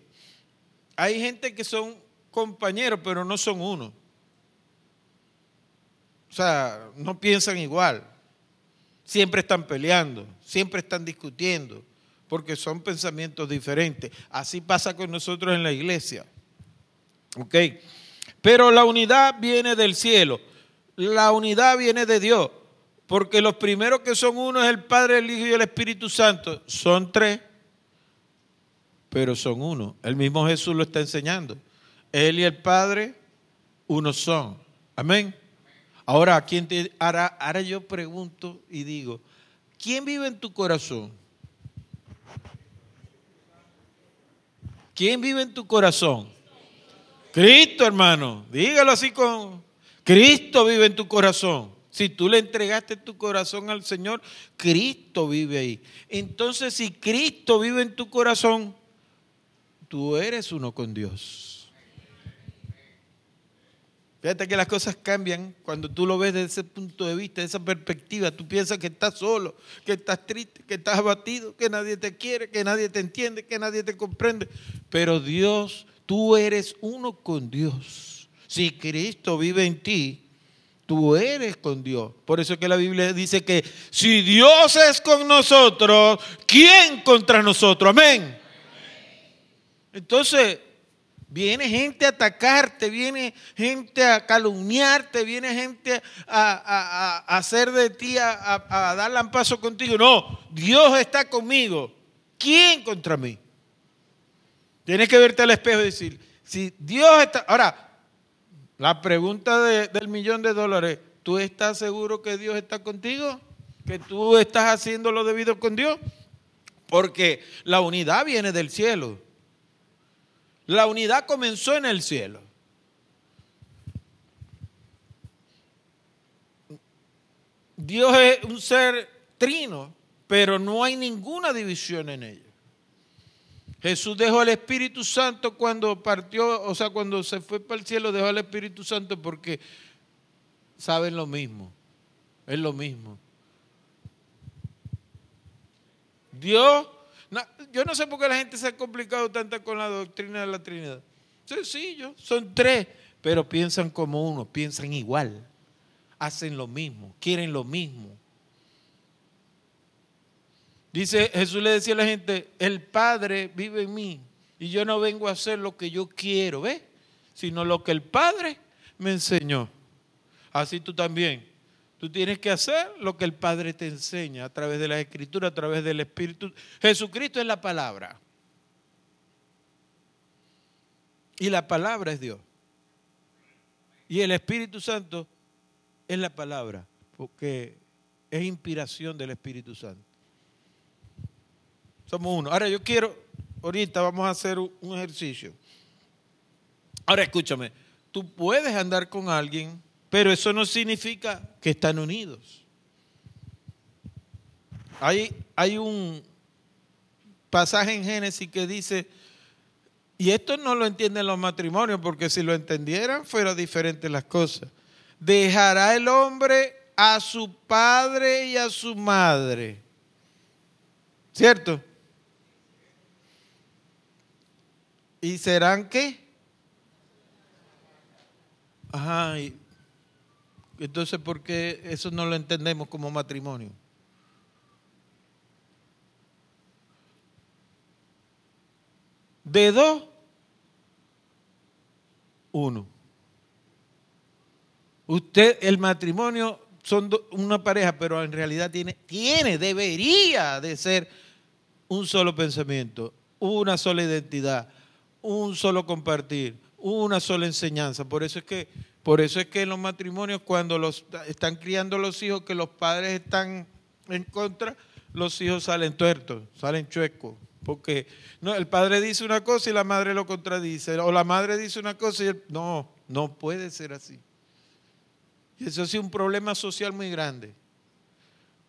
hay gente que son compañeros, pero no son uno. O sea, no piensan igual. Siempre están peleando, siempre están discutiendo porque son pensamientos diferentes. Así pasa con nosotros en la iglesia. ¿Ok? Pero la unidad viene del cielo. La unidad viene de Dios. Porque los primeros que son uno es el Padre, el Hijo y el Espíritu Santo. Son tres, pero son uno. El mismo Jesús lo está enseñando. Él y el Padre, uno son. Amén. Ahora, ¿quién te, ahora, ahora yo pregunto y digo, ¿quién vive en tu corazón? ¿Quién vive en tu corazón? Cristo, hermano. Dígalo así con... Cristo vive en tu corazón. Si tú le entregaste tu corazón al Señor, Cristo vive ahí. Entonces, si Cristo vive en tu corazón, tú eres uno con Dios. Fíjate que las cosas cambian cuando tú lo ves desde ese punto de vista, de esa perspectiva. Tú piensas que estás solo, que estás triste, que estás abatido, que nadie te quiere, que nadie te entiende, que nadie te comprende. Pero Dios, tú eres uno con Dios. Si Cristo vive en ti, tú eres con Dios. Por eso es que la Biblia dice que si Dios es con nosotros, ¿quién contra nosotros? Amén. Entonces, Viene gente a atacarte, viene gente a calumniarte, viene gente a, hacer de ti, a, a dar paso contigo. No, Dios está conmigo. ¿Quién contra mí? Tienes que verte al espejo y decir, si Dios está... Ahora, la pregunta del millón de dólares, ¿tú estás seguro que Dios está contigo? ¿Que tú estás haciendo lo debido con Dios? Porque la unidad viene del cielo. La unidad comenzó en el cielo. Dios es un ser trino, pero no hay ninguna división en ellos. Jesús dejó al Espíritu Santo cuando partió, o sea, cuando se fue para el cielo, dejó al Espíritu Santo porque saben lo mismo, es lo mismo. Dios, yo no sé por qué la gente se ha complicado tanto con la doctrina de la Trinidad. Sencillo, son tres, pero piensan como uno, piensan igual, hacen lo mismo, quieren lo mismo. Dice, Jesús le decía a la gente, el Padre vive en mí y yo no vengo a hacer lo que yo quiero, ¿ves? Sino lo que el Padre me enseñó. Así tú también. Tú tienes que hacer lo que el Padre te enseña a través de la Escritura, a través del Espíritu. Jesucristo es la palabra. Y la palabra es Dios. Y el Espíritu Santo es la palabra, porque es inspiración del Espíritu Santo. Somos uno. Ahora yo quiero, ahorita vamos a hacer un ejercicio. Ahora escúchame, tú puedes andar con alguien, pero eso no significa que están unidos. Hay, hay un pasaje en Génesis que dice, y esto no lo entienden los matrimonios, porque si lo entendieran fueran diferentes las cosas. Dejará el hombre a su padre y a su madre. ¿Cierto? ¿Y serán qué? Ajá. Entonces, ¿por qué eso no lo entendemos como matrimonio? De dos, uno. Usted, el matrimonio son una pareja, pero en realidad tiene, tiene, debería de ser un solo pensamiento, una sola identidad, un solo compartir, una sola enseñanza. Por eso es que, por eso es que en los matrimonios, cuando los, están criando los hijos, que los padres están en contra, los hijos salen tuertos, salen chuecos. Porque el padre dice una cosa y la madre lo contradice. O la madre dice una cosa y el, no, no puede ser así. Y eso es un problema social muy grande.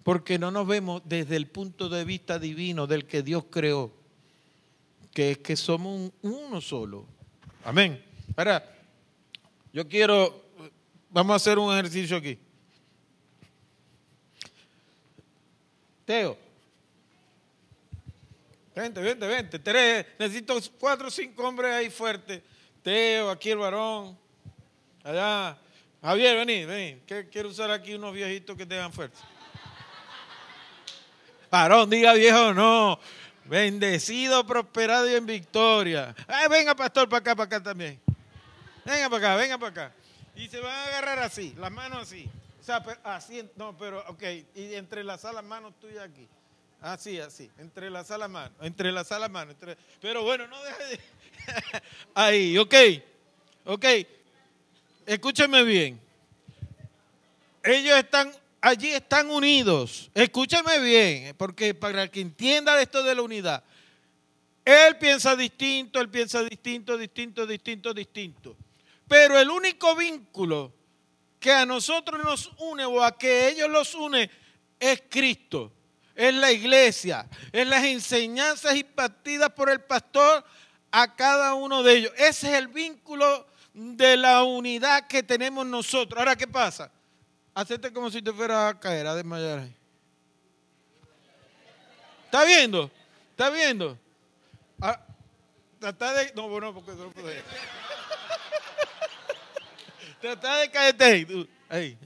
Porque no nos vemos desde el punto de vista divino del que Dios creó que es que somos uno solo. Amén. Ahora, yo quiero, vamos a hacer un ejercicio aquí. Teo. Vente, vente, vente. Tres, necesito cuatro o cinco hombres ahí fuertes. Teo, aquí el varón. Allá. Javier, vení, vení. Quiero usar aquí unos viejitos que tengan fuerza. Varón, diga viejo, no. Bendecido, prosperado y en victoria. venga, pastor, para acá, para acá también. Venga para acá, venga para acá. Y se van a agarrar así, las manos así. O sea, así, no, pero, ok. Y entrelazar las manos tuyas aquí. Así, así. Entrelazar las manos. Entrelazar las manos. pero bueno, no deje de. ahí, ok. Ok. Escúcheme bien. Ellos están allí están unidos. Escúchame bien, porque para que entienda esto de la unidad, él piensa distinto, él piensa distinto, distinto, distinto, distinto. Pero el único vínculo que a nosotros nos une o a que ellos los une es Cristo, es la iglesia, es las enseñanzas impartidas por el pastor a cada uno de ellos. Ese es el vínculo de la unidad que tenemos nosotros. Ahora, ¿qué pasa? Hacete como si te fuera a caer, a desmayar. ¿Está viendo? ¿Está viendo? Ah, trata de. No, bueno, porque no puede. Trata de caerte ahí.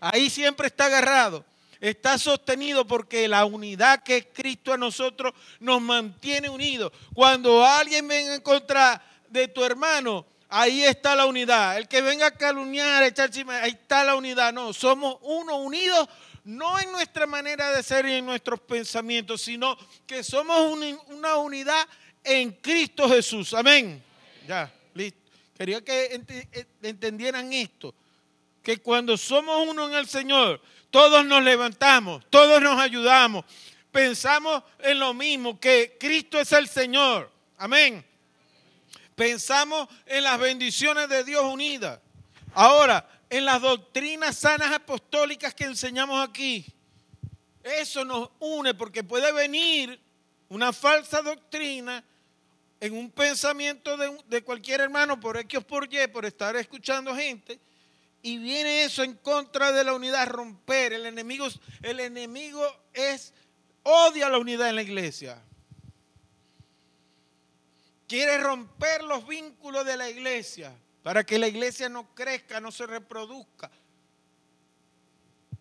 Ahí siempre está agarrado. Está sostenido porque la unidad que es Cristo a nosotros nos mantiene unidos. Cuando alguien venga en contra de tu hermano, Ahí está la unidad. El que venga a calumniar, echar ahí está la unidad. No, somos uno unidos, no en nuestra manera de ser y en nuestros pensamientos, sino que somos una unidad en Cristo Jesús. Amén. Ya. Quería que eh, entendieran esto, que cuando somos uno en el Señor, todos nos levantamos, todos nos ayudamos, pensamos en lo mismo, que Cristo es el Señor. Amén. Pensamos en las bendiciones de Dios unidas. Ahora, en las doctrinas sanas apostólicas que enseñamos aquí, Eso nos une porque puede venir una falsa doctrina en un pensamiento de, cualquier hermano por X o por Y, por estar escuchando gente, y viene eso en contra de la unidad, romper. El enemigo, el enemigo es, odia la unidad en la iglesia. Quiere romper los vínculos de la iglesia para que la iglesia no crezca, no se reproduzca.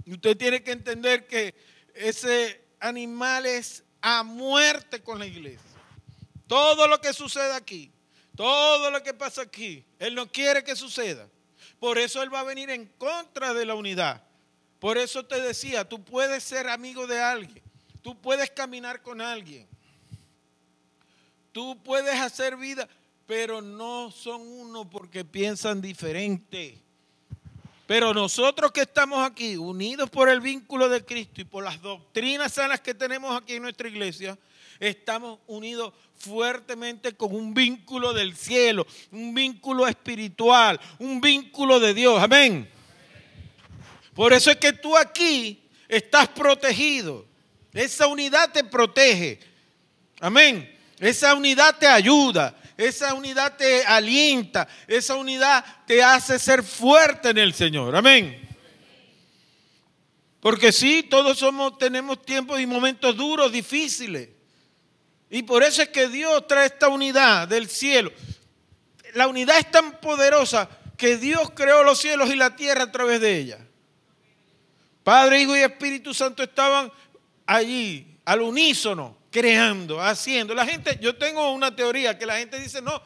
Y usted tiene que entender que ese animal es a muerte con la iglesia. Todo lo que sucede aquí, todo lo que pasa aquí, Él no quiere que suceda. Por eso Él va a venir en contra de la unidad. Por eso te decía, tú puedes ser amigo de alguien, tú puedes caminar con alguien, tú puedes hacer vida, pero no son uno porque piensan diferente. Pero nosotros que estamos aquí, unidos por el vínculo de Cristo y por las doctrinas sanas que tenemos aquí en nuestra iglesia, estamos unidos fuertemente con un vínculo del cielo, un vínculo espiritual, un vínculo de Dios. Amén. Por eso es que tú aquí estás protegido. Esa unidad te protege. Amén. Esa unidad te ayuda. Esa unidad te alienta, esa unidad te hace ser fuerte en el Señor. Amén. Porque sí, todos somos, tenemos tiempos y momentos duros, difíciles. Y por eso es que Dios trae esta unidad del cielo. La unidad es tan poderosa que Dios creó los cielos y la tierra a través de ella. Padre, Hijo y Espíritu Santo estaban allí, al unísono creando, haciendo. La gente, yo tengo una teoría que la gente dice, no,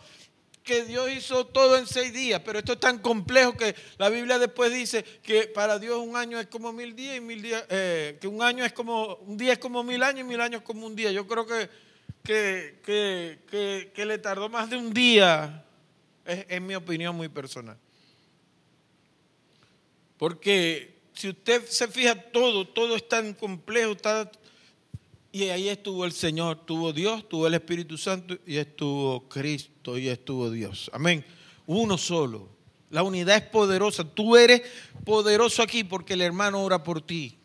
que Dios hizo todo en seis días, pero esto es tan complejo que la Biblia después dice que para Dios un año es como mil días y mil días, eh, que un año es como, un día es como mil años y mil años como un día. Yo creo que, que, que, le tardó más de un día, es, es mi opinión muy personal. Porque si usted se fija todo, todo es tan complejo, está y ahí estuvo el Señor, estuvo Dios, estuvo el Espíritu Santo y estuvo Cristo y estuvo Dios. Amén. Uno solo. La unidad es poderosa. Tú eres poderoso aquí porque el hermano ora por ti.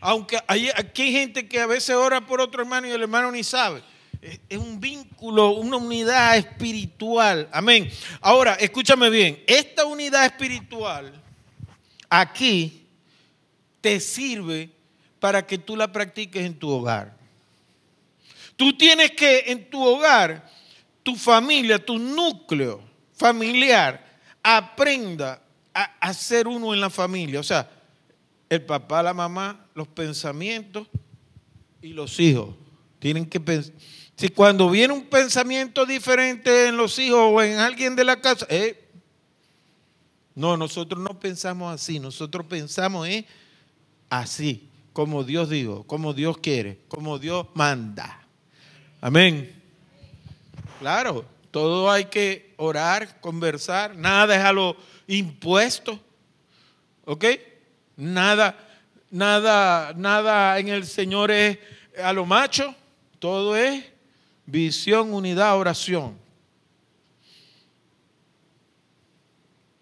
Aunque hay, aquí hay gente que a veces ora por otro hermano y el hermano ni sabe. Es un vínculo, una unidad espiritual. Amén. Ahora, escúchame bien. Esta unidad espiritual aquí te sirve para que tú la practiques en tu hogar. Tú tienes que en tu hogar, tu familia, tu núcleo familiar, aprenda a, ser uno en la familia. O sea, el papá, la mamá, los pensamientos y los hijos. Tienen que pensar. Si cuando viene un pensamiento diferente en los hijos o en alguien de la casa, eh, no, nosotros no pensamos así, nosotros pensamos eh, así como Dios dijo, como Dios quiere, como Dios manda. Amén. Claro, todo hay que orar, conversar, nada es a lo impuesto. ¿Ok? Nada, nada, nada en el Señor es a lo macho, todo es visión, unidad, oración.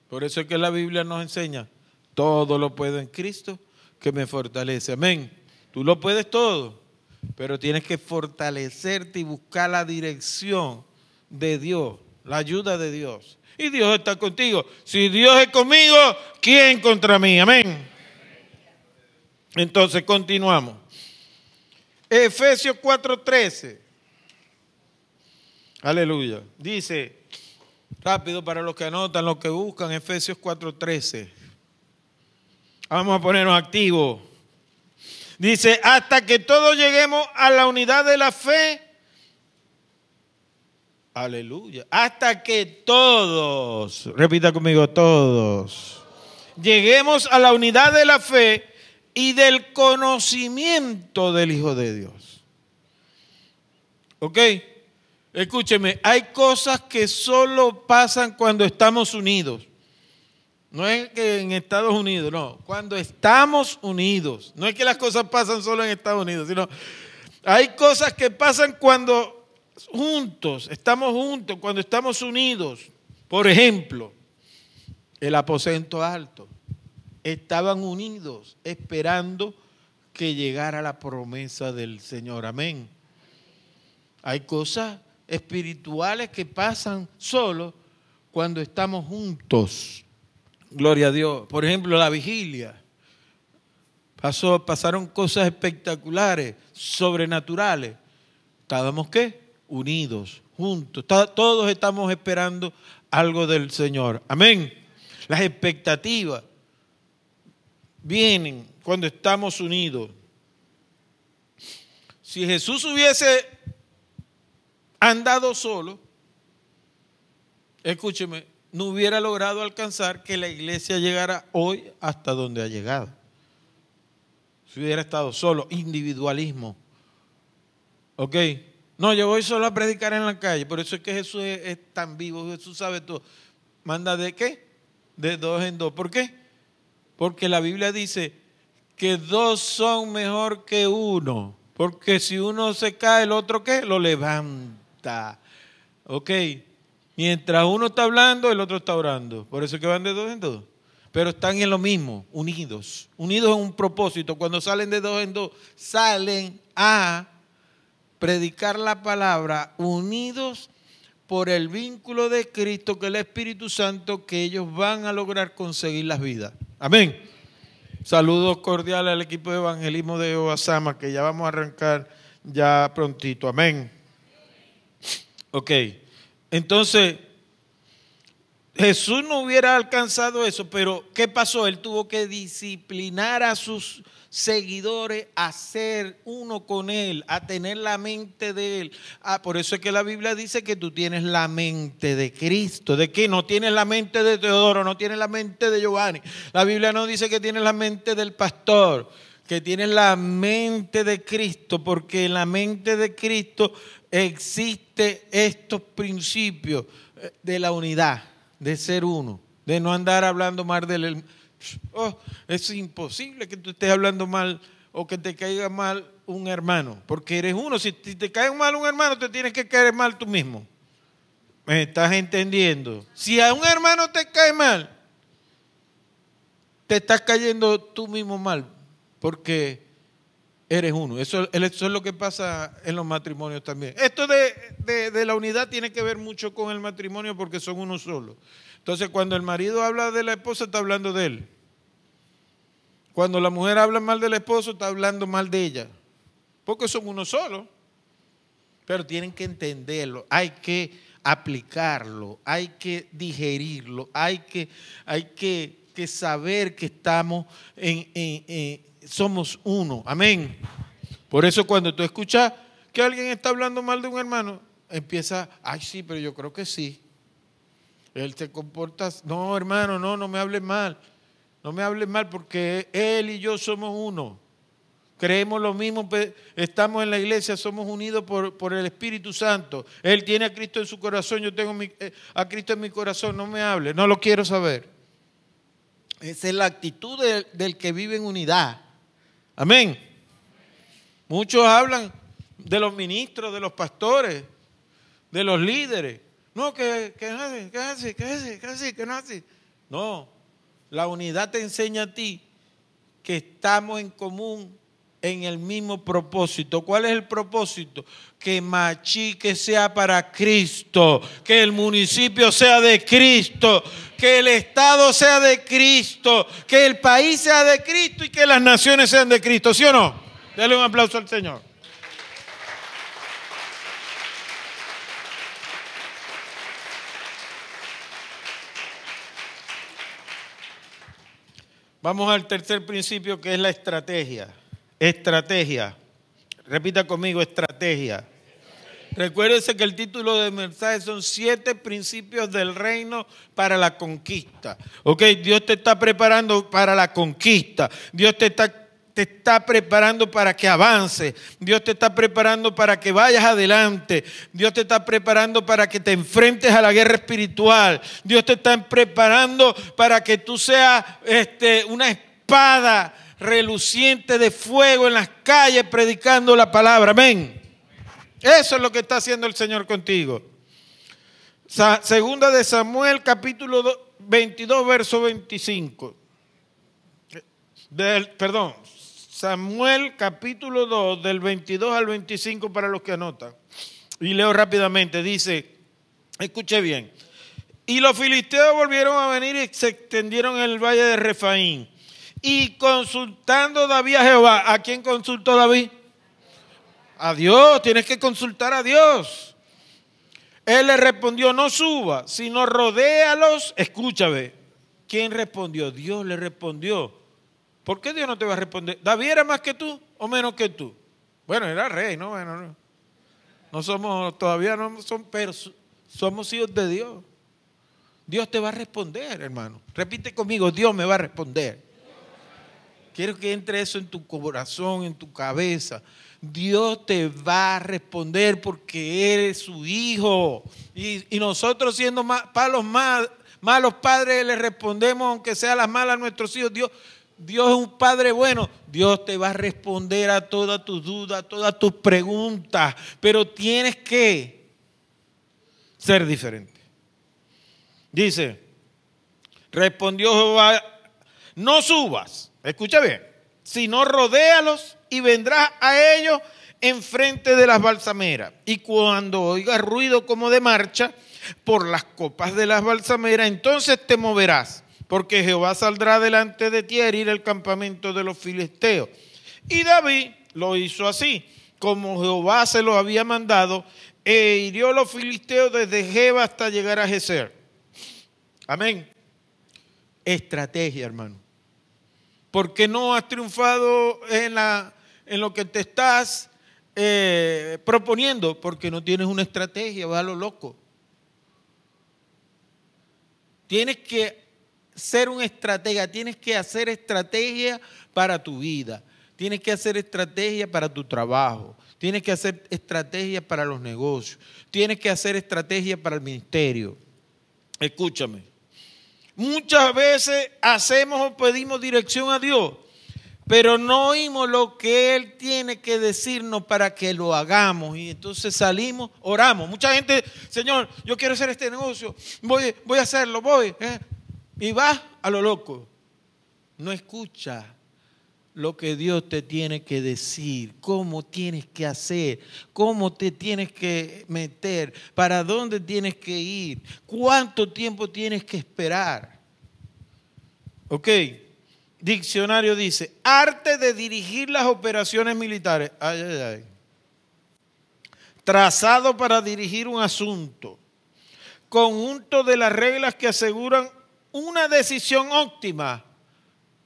Por eso es que la Biblia nos enseña, todo lo puedo en Cristo que me fortalece. Amén. Tú lo puedes todo, pero tienes que fortalecerte y buscar la dirección de Dios, la ayuda de Dios. Y Dios está contigo. Si Dios es conmigo, ¿quién contra mí? Amén. Entonces continuamos. Efesios 4:13. Aleluya. Dice, rápido para los que anotan, los que buscan, Efesios 4:13. Vamos a ponernos activos. Dice, hasta que todos lleguemos a la unidad de la fe. Aleluya. Hasta que todos, repita conmigo, todos, lleguemos a la unidad de la fe y del conocimiento del Hijo de Dios. ¿Ok? Escúcheme, hay cosas que solo pasan cuando estamos unidos. No es que en Estados Unidos, no. Cuando estamos unidos. No es que las cosas pasan solo en Estados Unidos, sino hay cosas que pasan cuando juntos, estamos juntos, cuando estamos unidos. Por ejemplo, el aposento alto. Estaban unidos esperando que llegar a la promesa del Señor. Amén. Hay cosas espirituales que pasan solo cuando estamos juntos. Gloria a Dios. Por ejemplo, la vigilia. Pasó, pasaron cosas espectaculares, sobrenaturales. Estábamos qué? Unidos, juntos. Todos estamos esperando algo del Señor. Amén. Las expectativas vienen cuando estamos unidos. Si Jesús hubiese andado solo, escúcheme, no hubiera logrado alcanzar que la iglesia llegara hoy hasta donde ha llegado. Si hubiera estado solo, individualismo. ¿Ok? No, yo voy solo a predicar en la calle, por eso es que Jesús es, tan vivo, Jesús sabe todo. ¿Manda de qué? De dos en dos. ¿Por qué? Porque la Biblia dice que dos son mejor que uno. Porque si uno se cae, el otro qué? Lo levanta. ¿Ok? Mientras uno está hablando, el otro está orando. Por eso es que van de dos en dos. Pero están en lo mismo, unidos. Unidos en un propósito. Cuando salen de dos en dos, salen a predicar la palabra unidos por el vínculo de Cristo, que es el Espíritu Santo, que ellos van a lograr conseguir las vidas. Amén. Saludos cordiales al equipo de evangelismo de Oasama, que ya vamos a arrancar ya prontito. Amén. Ok. Entonces, Jesús no hubiera alcanzado eso, pero ¿qué pasó? Él tuvo que disciplinar a sus seguidores a ser uno con Él, a tener la mente de Él. Ah, por eso es que la Biblia dice que tú tienes la mente de Cristo. ¿De qué? No tienes la mente de Teodoro, no tienes la mente de Giovanni. La Biblia no dice que tienes la mente del pastor, que tienes la mente de Cristo, porque en la mente de Cristo existe estos principios eh, de la unidad, de ser uno, de no andar hablando más del Oh, es imposible que tú estés hablando mal o que te caiga mal un hermano, porque eres uno. Si te cae mal un hermano, te tienes que caer mal tú mismo. ¿Me estás entendiendo? Si a un hermano te cae mal, te estás cayendo tú mismo mal, porque eres uno. Eso, es lo que pasa en los matrimonios también. Esto de, de la unidad tiene que ver mucho con el matrimonio porque son uno solo. Entonces, cuando el marido habla de la esposa, está hablando de él. Cuando la mujer habla mal del esposo, está hablando mal de ella. Porque son uno solo. Pero tienen que entenderlo, hay que aplicarlo, hay que digerirlo, hay que, hay que, saber que estamos en, somos uno. Amén. Por eso cuando tú escuchas que alguien está hablando mal de un hermano, empieza, ay sí, pero yo creo que sí. Él te comporta, no hermano, no, no me hables mal. No me hables mal porque él y yo somos uno. Creemos lo mismo, estamos en la iglesia, somos unidos por, el Espíritu Santo. Él tiene a Cristo en su corazón, yo tengo eh, a Cristo en mi corazón. No me hable, no lo quiero saber. Esa es la actitud del que vive en unidad. Amén. Muchos hablan de los ministros, de los pastores, de los líderes. No, que, que así, que así, que que así, que no. No, la unidad te enseña a ti que estamos en común en el mismo propósito. ¿Cuál es el propósito? Que Machique sea para Cristo, que el municipio sea de Cristo, que el Estado sea de Cristo, que el país sea de Cristo y que las naciones sean de Cristo. ¿Sí o no? Dale un aplauso al Señor. Vamos al tercer principio que es la estrategia. Estrategia. Repita conmigo, estrategia. Recuérdese que el título del mensaje son siete principios del reino para la conquista. Ok, Dios te está preparando para la conquista. Dios te está te está preparando para que avance. Dios te está preparando para que vayas adelante. Dios te está preparando para que te enfrentes a la guerra espiritual. Dios te está preparando para que tú seas este, una espada reluciente de fuego en las calles predicando la palabra. Amén. Eso es lo que está haciendo el Señor contigo. Segunda de Samuel capítulo 22 verso 25. Del, perdón, Samuel capítulo 2 del 22 al 25 para los que anotan. Y leo rápidamente, dice, escuche bien, y los filisteos volvieron a venir y se extendieron en el valle de Refaín. Y consultando David a Jehová, ¿a quién consultó David? A Dios, tienes que consultar a Dios. Él le respondió, no suba, sino rodéalos. Escúchame, ¿quién respondió? Dios le respondió. ¿Por qué Dios no te va a responder? ¿David era más que tú o menos que tú? Bueno, era rey, ¿no? Bueno, no. No somos, todavía no son, pero somos hijos de Dios. Dios te va a responder, hermano. Repite conmigo, Dios me va a responder. Quiero que entre eso en tu corazón, en tu cabeza. Dios te va a responder porque eres su hijo. Y, nosotros siendo palos malos padres le respondemos aunque sea las malas a nuestros hijos. Dios, Dios es un Padre bueno. Dios te va a responder a todas tus dudas, a todas tus preguntas. Pero tienes que ser diferente. Dice, respondió Jehová, no subas, escucha bien, sino rodéalos y vendrás a ellos enfrente de las balsameras. Y cuando oigas ruido como de marcha por las copas de las balsameras, entonces te moverás porque Jehová saldrá delante de ti a herir el campamento de los filisteos. Y David lo hizo así, como Jehová se lo había mandado, e hirió los filisteos desde Jeba hasta llegar a Geser. Amén. Estrategia, hermano. ¿Por qué no has triunfado en, lo que te estás eh, proponiendo? Porque no tienes una estrategia, va a lo loco. Tienes que ser un estratega, tienes que hacer estrategia para tu vida, tienes que hacer estrategia para tu trabajo, tienes que hacer estrategia para los negocios, tienes que hacer estrategia para el ministerio. Escúchame, muchas veces hacemos o pedimos dirección a Dios, pero no oímos lo que Él tiene que decirnos para que lo hagamos. Y entonces salimos, oramos. Mucha gente, Señor, yo quiero hacer este negocio, voy, voy a hacerlo, voy. ¿eh? y vas a lo loco. No escucha lo que Dios te tiene que decir, cómo tienes que hacer, cómo te tienes que meter, para dónde tienes que ir, cuánto tiempo tienes que esperar. Ok, diccionario dice, arte de dirigir las operaciones militares. Ay, ay, ay. Trazado para dirigir un asunto. Conjunto de las reglas que aseguran una decisión óptima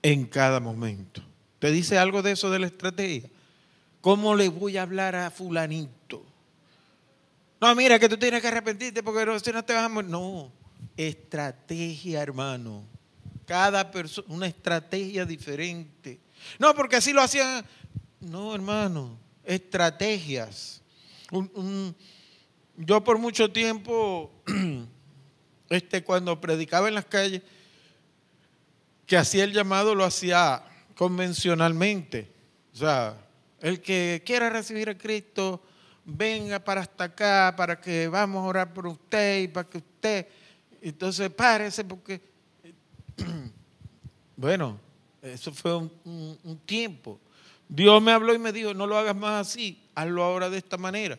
en cada momento. ¿Te dice algo de eso de la estrategia? ¿Cómo le voy a hablar a fulanito? No, mira que tú tienes que arrepentirte porque si no te vas a morir. No, estrategia, hermano. Cada persona, una estrategia diferente. No, porque así lo hacían. No, hermano, estrategias. yo por mucho tiempo este, cuando predicaba en las calles, que hacía el llamado lo hacía convencionalmente. O sea, el que quiera recibir a Cristo, venga para hasta acá, para que vamos a orar por usted y para que usted, entonces párese porque, bueno, eso fue un, un tiempo. Dios me habló y me dijo, no lo hagas más así, hazlo ahora de esta manera.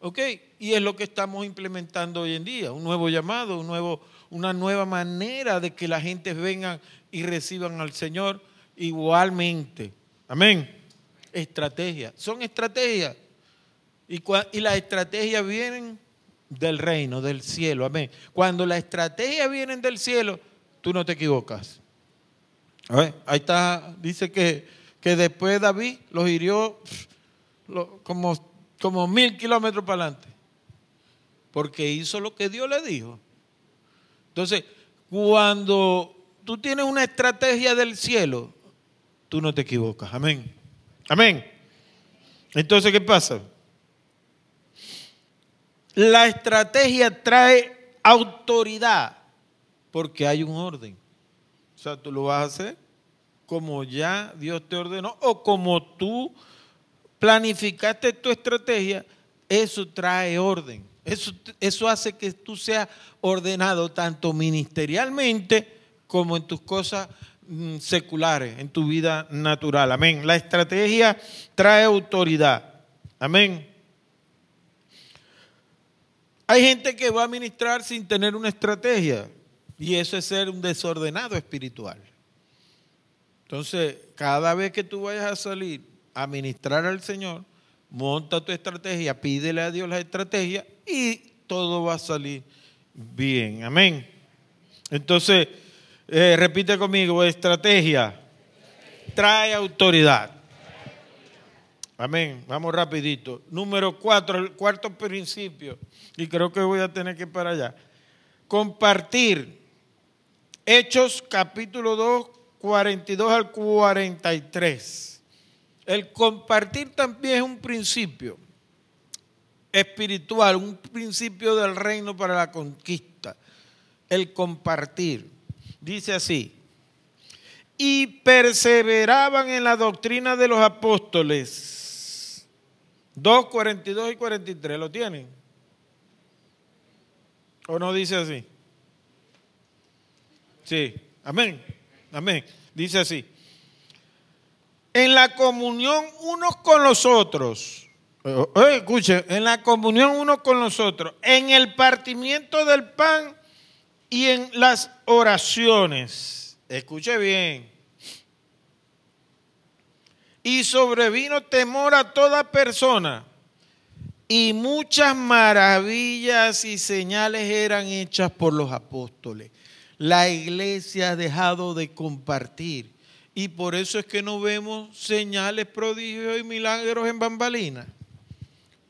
¿Ok? Y es lo que estamos implementando hoy en día, un nuevo llamado, un nuevo, una nueva manera de que la gente venga y reciban al Señor igualmente. Amén. Estrategias, son estrategias. Y, y las estrategias vienen del reino, del cielo. Amén. Cuando las estrategias vienen del cielo, tú no te equivocas. ahí está, dice que, que después David los hirió como como mil kilómetros para adelante. Porque hizo lo que Dios le dijo. Entonces, cuando tú tienes una estrategia del cielo, tú no te equivocas. Amén. Amén. Entonces, ¿qué pasa? La estrategia trae autoridad porque hay un orden. O sea, tú lo vas a hacer como ya Dios te ordenó o como tú planificaste tu estrategia, eso trae orden. Eso, eso hace que tú seas ordenado tanto ministerialmente como en tus cosas seculares, en tu vida natural. Amén. La estrategia trae autoridad. Amén. Hay gente que va a ministrar sin tener una estrategia y eso es ser un desordenado espiritual. Entonces, cada vez que tú vayas a salir a ministrar al Señor, monta tu estrategia, pídele a Dios la estrategia y todo va a salir bien. Amén. Entonces, eh, repite conmigo, estrategia trae autoridad. Amén. Vamos rapidito. Número cuatro, el cuarto principio. Y creo que voy a tener que ir para allá. Compartir. Hechos capítulo 2, 42 al 43. El compartir también es un principio espiritual, un principio del reino para la conquista. El compartir. Dice así. Y perseveraban en la doctrina de los apóstoles. 2, 42 y 43. ¿Lo tienen? ¿O no dice así? Sí. Amén. Amén. Dice así. En la comunión unos con los otros. Eh, eh, escuche, en la comunión unos con los otros. En el partimiento del pan y en las oraciones. Escuche bien. Y sobrevino temor a toda persona. Y muchas maravillas y señales eran hechas por los apóstoles la iglesia ha dejado de compartir. Y por eso es que no vemos señales, prodigios y milagros en bambalinas.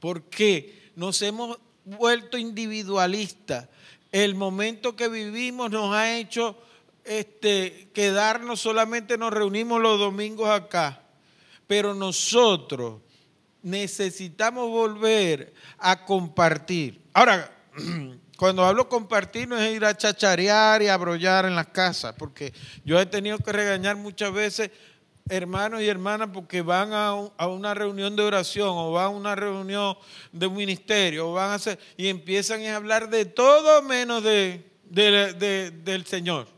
Porque nos hemos vuelto individualistas. El momento que vivimos nos ha hecho este, quedarnos solamente, nos reunimos los domingos acá. Pero nosotros necesitamos volver a compartir. Ahora, Cuando hablo compartir no es ir a chacharear y a en las casas, porque yo he tenido que regañar muchas veces hermanos y hermanas porque van a, una reunión de oración o van a una reunión de un ministerio o van a hacer, y empiezan a hablar de todo menos de, del Señor.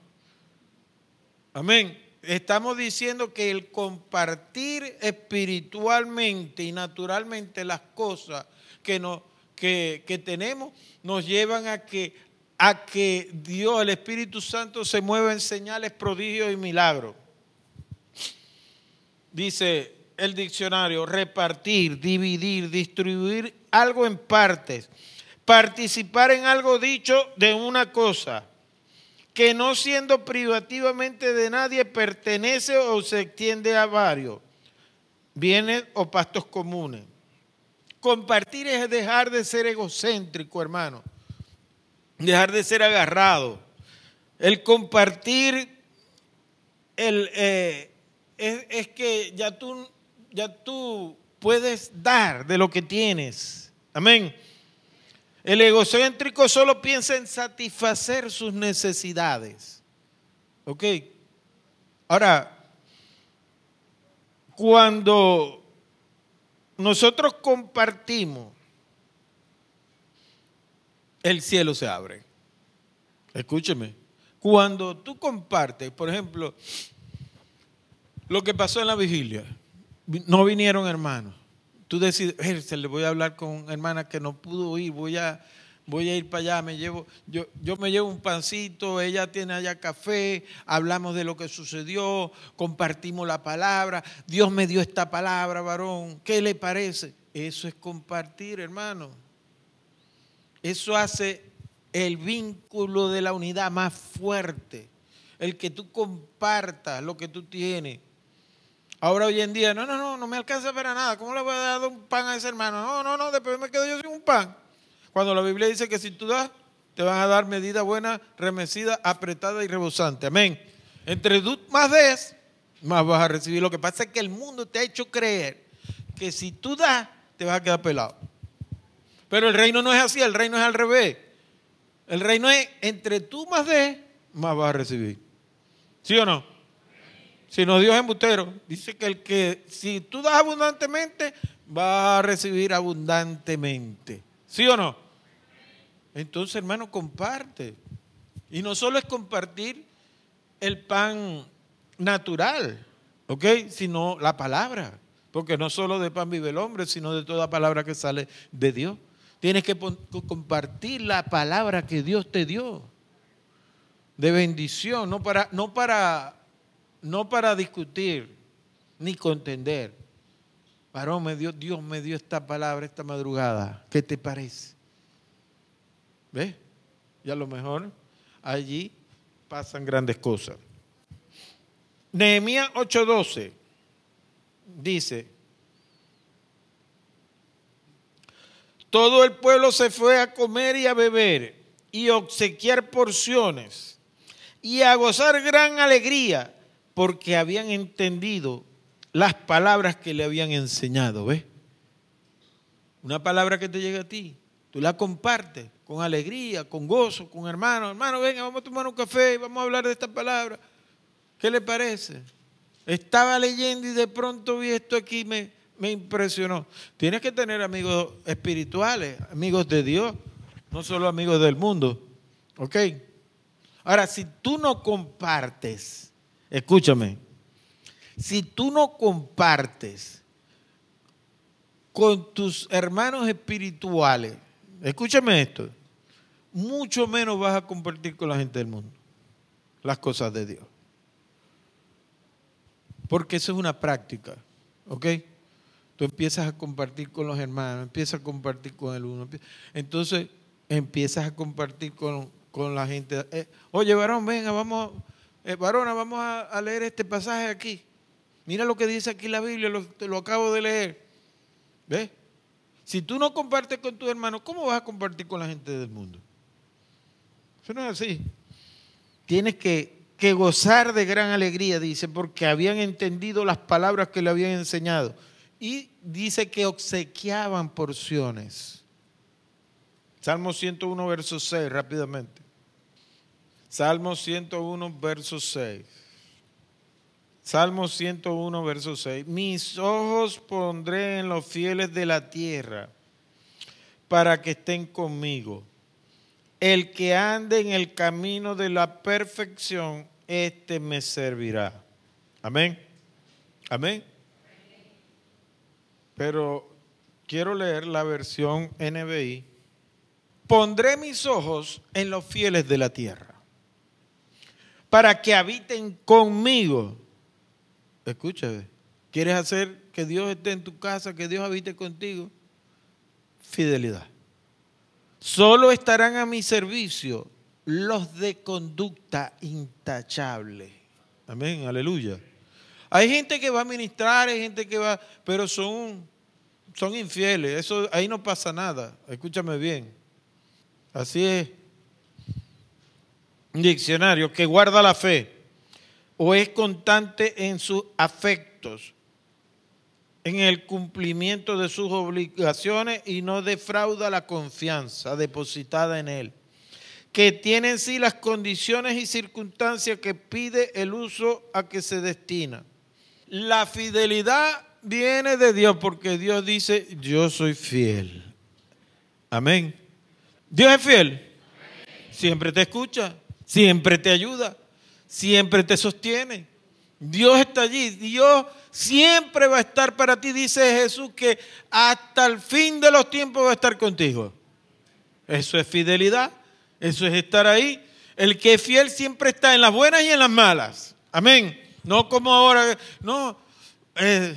Amén. Estamos diciendo que el compartir espiritualmente y naturalmente las cosas que, que, que tenemos nos llevan a que, a que Dios, el Espíritu Santo, se mueva en señales, prodigios y milagros. Dice el diccionario, repartir, dividir, distribuir algo en partes, participar en algo dicho de una cosa, que no siendo privativamente de nadie pertenece o se extiende a varios, bienes o pastos comunes. Compartir es dejar de ser egocéntrico, hermano. Dejar de ser agarrado. El compartir el, eh, es, que ya tú, ya tú puedes dar de lo que tienes. Amén. El egocéntrico solo piensa en satisfacer sus necesidades. ¿Ok? Ahora, cuando nosotros compartimos, el cielo se abre. Escúcheme, cuando tú compartes, por ejemplo, lo que pasó en la vigilia, no vinieron hermanos. Tú decides, se le voy a hablar con hermana que no pudo ir, voy a voy a ir para allá, me llevo, yo, yo me llevo un pancito, ella tiene allá café, hablamos de lo que sucedió, compartimos la palabra, Dios me dio esta palabra, varón, ¿qué le parece? Eso es compartir, hermano. Eso hace el vínculo de la unidad más fuerte, el que tú compartas lo que tú tienes. Ahora hoy en día, no, no, no, no me alcanza para nada. ¿Cómo le voy a dar un pan a ese hermano? No, no, no, después me quedo yo sin un pan. Cuando la Biblia dice que si tú das, te van a dar medida buena, remecida, apretada y rebosante. Amén. Entre tú más des, más vas a recibir. Lo que pasa es que el mundo te ha hecho creer que si tú das, te vas a quedar pelado. Pero el reino no es así, el reino es al revés. El reino es entre tú más des, más vas a recibir. ¿Sí o no? Si no, Dios es embustero. Dice que el que, si tú das abundantemente, vas a recibir abundantemente. ¿Sí o no? Entonces, hermano, comparte. Y no solo es compartir el pan natural, ¿ok? Sino la palabra. Porque no solo de pan vive el hombre, sino de toda palabra que sale de Dios. Tienes que compartir la palabra que Dios te dio. De bendición, no para, no para, no para discutir ni contender. Varón, me dio, Dios me dio esta palabra esta madrugada. ¿Qué te parece? ¿Ves? Y a lo mejor allí pasan grandes cosas. Nehemías 8:12 dice, todo el pueblo se fue a comer y a beber y obsequiar porciones y a gozar gran alegría porque habían entendido las palabras que le habían enseñado, ¿ves? Una palabra que te llega a ti, tú la compartes con alegría, con gozo, con hermanos. Hermano, venga, vamos a tomar un café y vamos a hablar de esta palabra. ¿Qué le parece? Estaba leyendo y de pronto vi esto aquí, me, me impresionó. Tienes que tener amigos espirituales, amigos de Dios, no solo amigos del mundo. ¿Ok? Ahora, si tú no compartes, escúchame, si tú no compartes con tus hermanos espirituales, escúchame esto, mucho menos vas a compartir con la gente del mundo las cosas de Dios. Porque eso es una práctica, ¿ok? Tú empiezas a compartir con los hermanos, empiezas a compartir con el uno. Entonces empiezas a compartir con, la gente. Eh, Oye, varón, venga, vamos, eh, varona, vamos a, leer este pasaje aquí. Mira lo que dice aquí la Biblia, lo, acabo de leer. ¿Ves? Si tú no compartes con tus hermanos, ¿cómo vas a compartir con la gente del mundo? Eso no es así. Tienes que, que gozar de gran alegría, dice, porque habían entendido las palabras que le habían enseñado. Y dice que obsequiaban porciones. Salmo 101, verso 6, rápidamente. Salmo 101, verso 6. Salmo 101, verso 6. Mis ojos pondré en los fieles de la tierra para que estén conmigo. El que ande en el camino de la perfección, este me servirá. Amén. Amén. Pero quiero leer la versión NBI. Pondré mis ojos en los fieles de la tierra para que habiten conmigo Escúchame. ¿Quieres hacer que Dios esté en tu casa, que Dios habite contigo? Fidelidad. Solo estarán a mi servicio los de conducta intachable. Amén, aleluya. Hay gente que va a ministrar, hay gente que va, pero son, son infieles. Eso, ahí no pasa nada. Escúchame bien. Así es. Diccionario que guarda la fe o es constante en sus afectos, en el cumplimiento de sus obligaciones y no defrauda la confianza depositada en él, que tiene en sí las condiciones y circunstancias que pide el uso a que se destina. La fidelidad viene de Dios porque Dios dice, yo soy fiel. Amén. Dios es fiel. Siempre te escucha, siempre te ayuda, siempre te sostiene. Dios está allí. Dios siempre va a estar para ti. Dice Jesús que hasta el fin de los tiempos va a estar contigo. Eso es fidelidad. Eso es estar ahí. El que es fiel siempre está en las buenas y en las malas. Amén. No como ahora. No. Eh,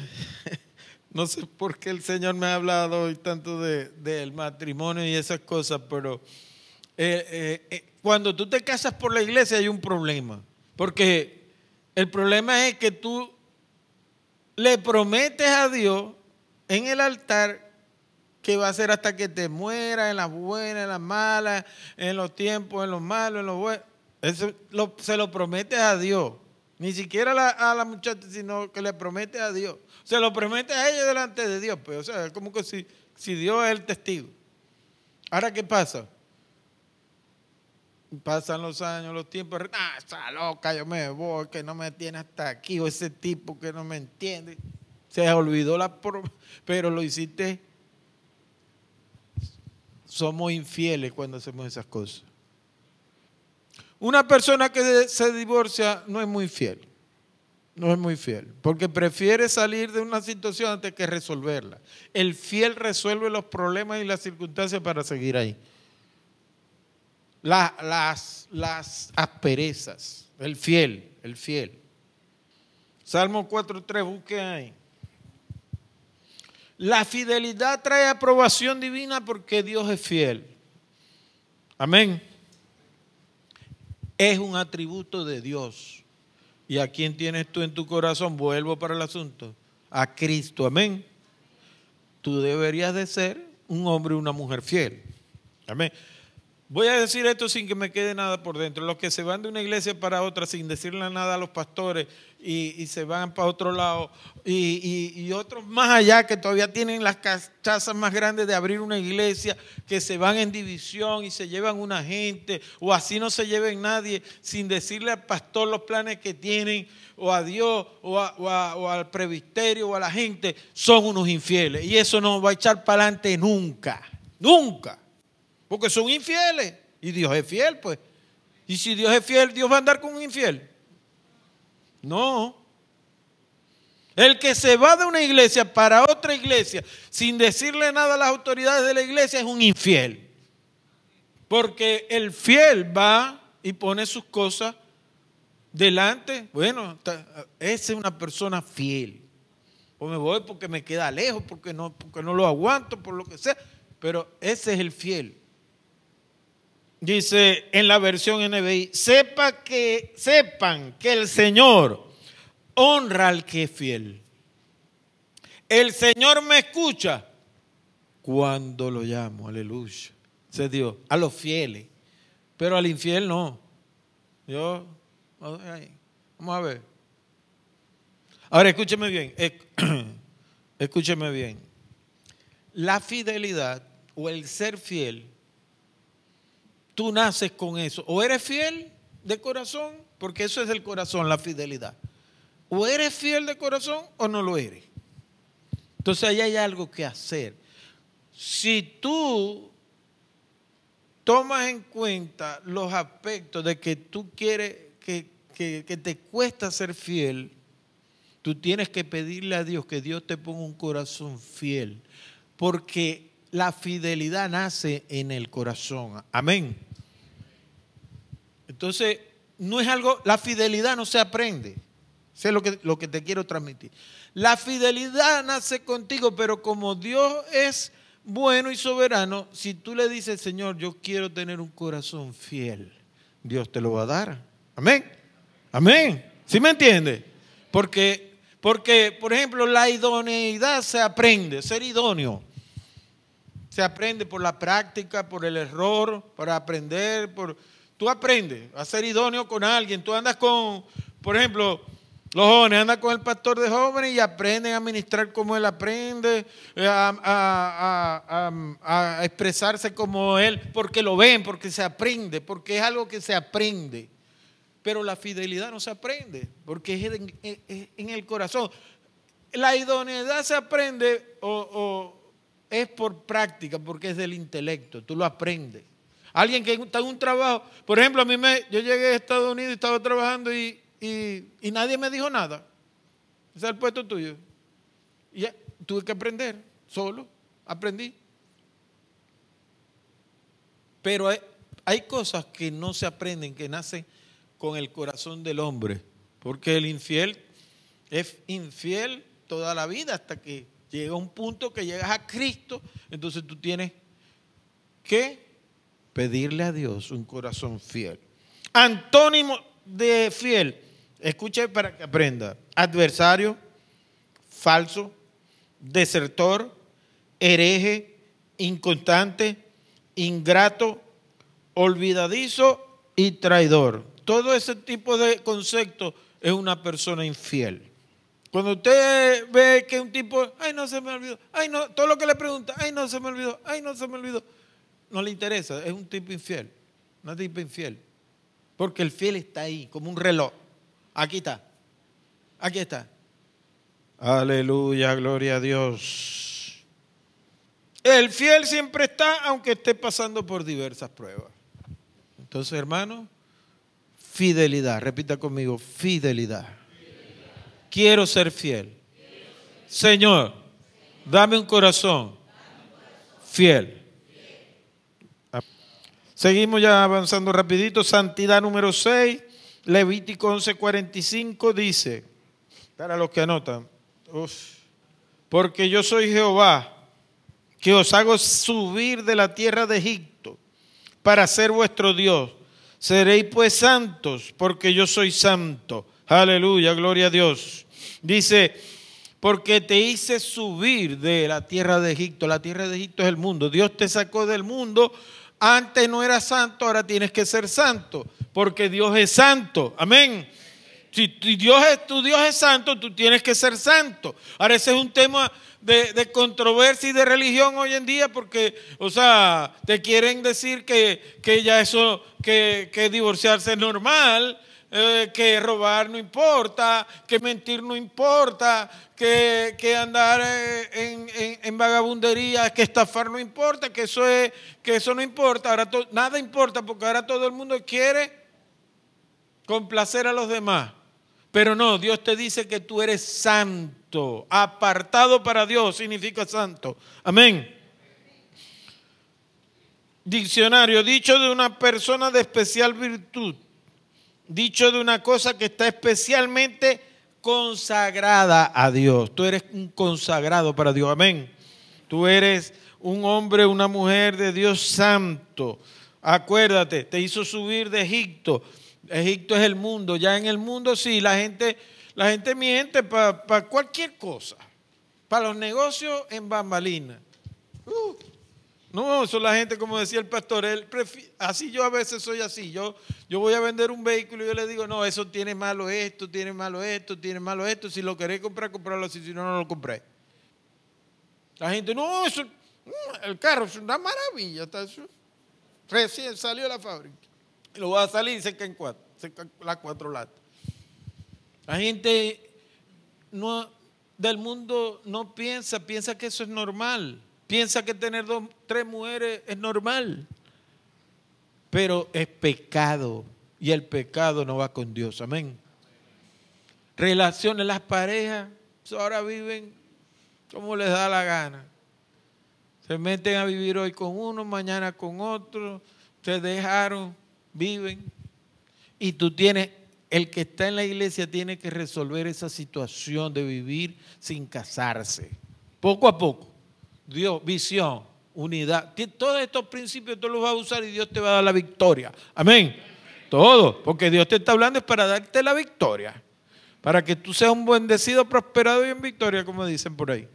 no sé por qué el Señor me ha hablado hoy tanto del matrimonio y esas cosas, pero eh, eh, cuando tú te casas por la iglesia hay un problema. Porque el problema es que tú le prometes a Dios en el altar que va a ser hasta que te mueras, en las buenas, en las malas, en los tiempos, en los malos, en los buenos. Eso se lo prometes a Dios. Ni siquiera a la, muchacha, sino que le promete a Dios. Se lo promete a ella delante de Dios. Pues, o sea, es como que si, si Dios es el testigo. Ahora, ¿qué pasa? Pasan los años, los tiempos, ah, está loca, yo me voy, que no me tiene hasta aquí, o ese tipo que no me entiende. Se olvidó la... Pero lo hiciste... Somos infieles cuando hacemos esas cosas. Una persona que se divorcia no es muy fiel. no es muy fiel, porque prefiere salir de una situación antes que resolverla. El fiel resuelve los problemas y las circunstancias para seguir ahí. La- las, las asperezas, el fiel, el fiel. Salmo 4.3, busque ahí. La fidelidad trae aprobación divina porque Dios es fiel. Amén. Es un atributo de Dios. ¿Y a quién tienes tú en tu corazón? Vuelvo para el asunto. A Cristo. Amén. Tú deberías de ser un hombre y una mujer fiel. Amén. Voy a decir esto sin que me quede nada por dentro. Los que se van de una iglesia para otra sin decirle nada a los pastores y, se van para otro lado y, otros más allá que todavía tienen las cachazas más grandes de abrir una iglesia, que se van en división y se llevan una gente o así no se lleven nadie sin decirle al pastor los planes que tienen o a Dios o, o a- o al presbiterio o a la gente, son unos infieles. Y eso no va a echar para adelante nunca, nunca. Porque son infieles. Y Dios es fiel, pues. Y si Dios es fiel, Dios va a andar con un infiel. No. El que se va de una iglesia para otra iglesia sin decirle nada a las autoridades de la iglesia es un infiel. Porque el fiel va y pone sus cosas delante. Bueno, esa es una persona fiel. O me voy porque me queda lejos, porque no, porque no lo aguanto, por lo que sea. Pero ese es el fiel. Dice en la versión NBI, sepa que, sepan que el Señor honra al que es fiel. El Señor me escucha cuando lo llamo, aleluya. Se Dios, a los fieles, pero al infiel no. Yo, vamos a ver. Ahora escúcheme bien, esc- escúcheme bien. La fidelidad o el ser fiel tú naces con eso. O eres fiel de corazón, porque eso es del corazón, la fidelidad. O eres fiel de corazón o no lo eres. Entonces ahí hay algo que hacer. Si tú tomas en cuenta los aspectos de que tú quieres, que, que- que te cuesta ser fiel, tú tienes que pedirle a Dios que Dios te ponga un corazón fiel. Porque la fidelidad nace en el corazón. Amén. Entonces, no es algo, la fidelidad no se aprende. Sé lo que, lo que te quiero transmitir. La fidelidad nace contigo, pero como Dios es bueno y soberano, si tú le dices, Señor, yo quiero tener un corazón fiel, Dios te lo va a dar. Amén. Amén. ¿Sí me entiende? Porque, porque, por ejemplo, la idoneidad se aprende, ser idóneo. Se aprende por la práctica, por el error, para aprender, por tú aprendes a ser idóneo con alguien. Tú andas con, por ejemplo, los jóvenes andan con el pastor de jóvenes y aprenden a ministrar como él aprende, eh, a, a- a- expresarse como él, porque lo ven, porque se aprende, porque es algo que se aprende. Pero la fidelidad no se aprende, porque es en, es en el corazón. La idoneidad se aprende o es por práctica, porque es del intelecto, tú lo aprendes. Alguien que está en un trabajo, por ejemplo, a mí me, yo llegué a Estados Unidos y estaba trabajando y, y- nadie me dijo nada. Ese es el puesto tuyo. Y tuve que aprender, solo, aprendí. Pero hay cosas que no se aprenden, que nacen con el corazón del hombre. Porque el infiel es infiel toda la vida hasta que llega un punto que llegas a Cristo. Entonces tú tienes que pedirle a Dios un corazón fiel. Antónimo de fiel, escuche para que aprenda. Adversario, falso, desertor, hereje, inconstante, ingrato, olvidadizo y traidor. Todo ese tipo de conceptos es una persona infiel. Cuando usted ve que un tipo, ay, no se me olvidó, ay, no, todo lo que le pregunta, ay, no se me olvidó, ay, no se me olvidó, no le interesa, es un tipo infiel, una tipo infiel. Porque el fiel está ahí, como un reloj. Aquí está, aquí está. Aleluya, gloria a Dios. El fiel siempre está, aunque esté pasando por diversas pruebas. Entonces, hermano, fidelidad, repita conmigo, fidelidad. Quiero ser fiel. Señor, dame un corazón fiel. Seguimos ya avanzando rapidito. Santidad número 6, Levítico 11:45 dice, para los que anotan, porque yo soy Jehová, que os hago subir de la tierra de Egipto para ser vuestro Dios. Seréis pues santos, porque yo soy santo. Aleluya, gloria a Dios. Dice, porque te hice subir de la tierra de Egipto. La tierra de Egipto es el mundo. Dios te sacó del mundo. Antes no eras santo, ahora tienes que ser santo, porque Dios es santo. Amén. Si Dios es, tu Dios es santo, tú tienes que ser santo. Ahora ese es un tema de, controversia y de religión hoy en día porque, o sea, te quieren decir que, que ya eso, que, que divorciarse es normal, eh, que robar no importa, que mentir no importa, que, que andar eh, en, en, vagabundería, que estafar no importa, que eso, es, que eso no importa. Ahora nada importa porque ahora todo el mundo quiere complacer a los demás. Pero no, Dios te dice que tú eres santo. Apartado para Dios significa santo. Amén. Diccionario, dicho de una persona de especial virtud. Dicho de una cosa que está especialmente consagrada a Dios. Tú eres un consagrado para Dios. Amén. Tú eres un hombre, una mujer de Dios santo. Acuérdate, te hizo subir de Egipto Egipto es el mundo. Ya en el mundo sí, la gente, la gente miente para cualquier cosa. Para los negocios en bambalina. Uh, no, eso la gente, como decía el pastor, él así yo a veces soy así. Yo, yo voy a vender un vehículo y yo le digo, no, eso tiene malo esto, tiene malo esto, tiene malo esto. Si lo querés comprar, comprarlo así, si no, no lo compré. La gente, no, eso, mm, el carro es una maravilla. Está, recién salió de la fábrica lo va a salir y se caen cuatro, se caen las cuatro latas. La gente no, del mundo no piensa, piensa que eso es normal, piensa que tener dos, tres mujeres es normal, pero es pecado y el pecado no va con Dios, amén. Relaciones, las parejas ahora viven como les da la gana. Se meten a vivir hoy con uno, mañana con otro, se dejaron viven. Y tú tienes, el que está en la iglesia tiene que resolver esa situación de vivir sin casarse. Poco a poco. Dios, visión, unidad. Todos estos principios tú los vas a usar y Dios te va a dar la victoria. Amén. Todo. Porque Dios te está hablando es para darte la victoria. Para que tú seas un bendecido, prosperado y en victoria, como dicen por ahí.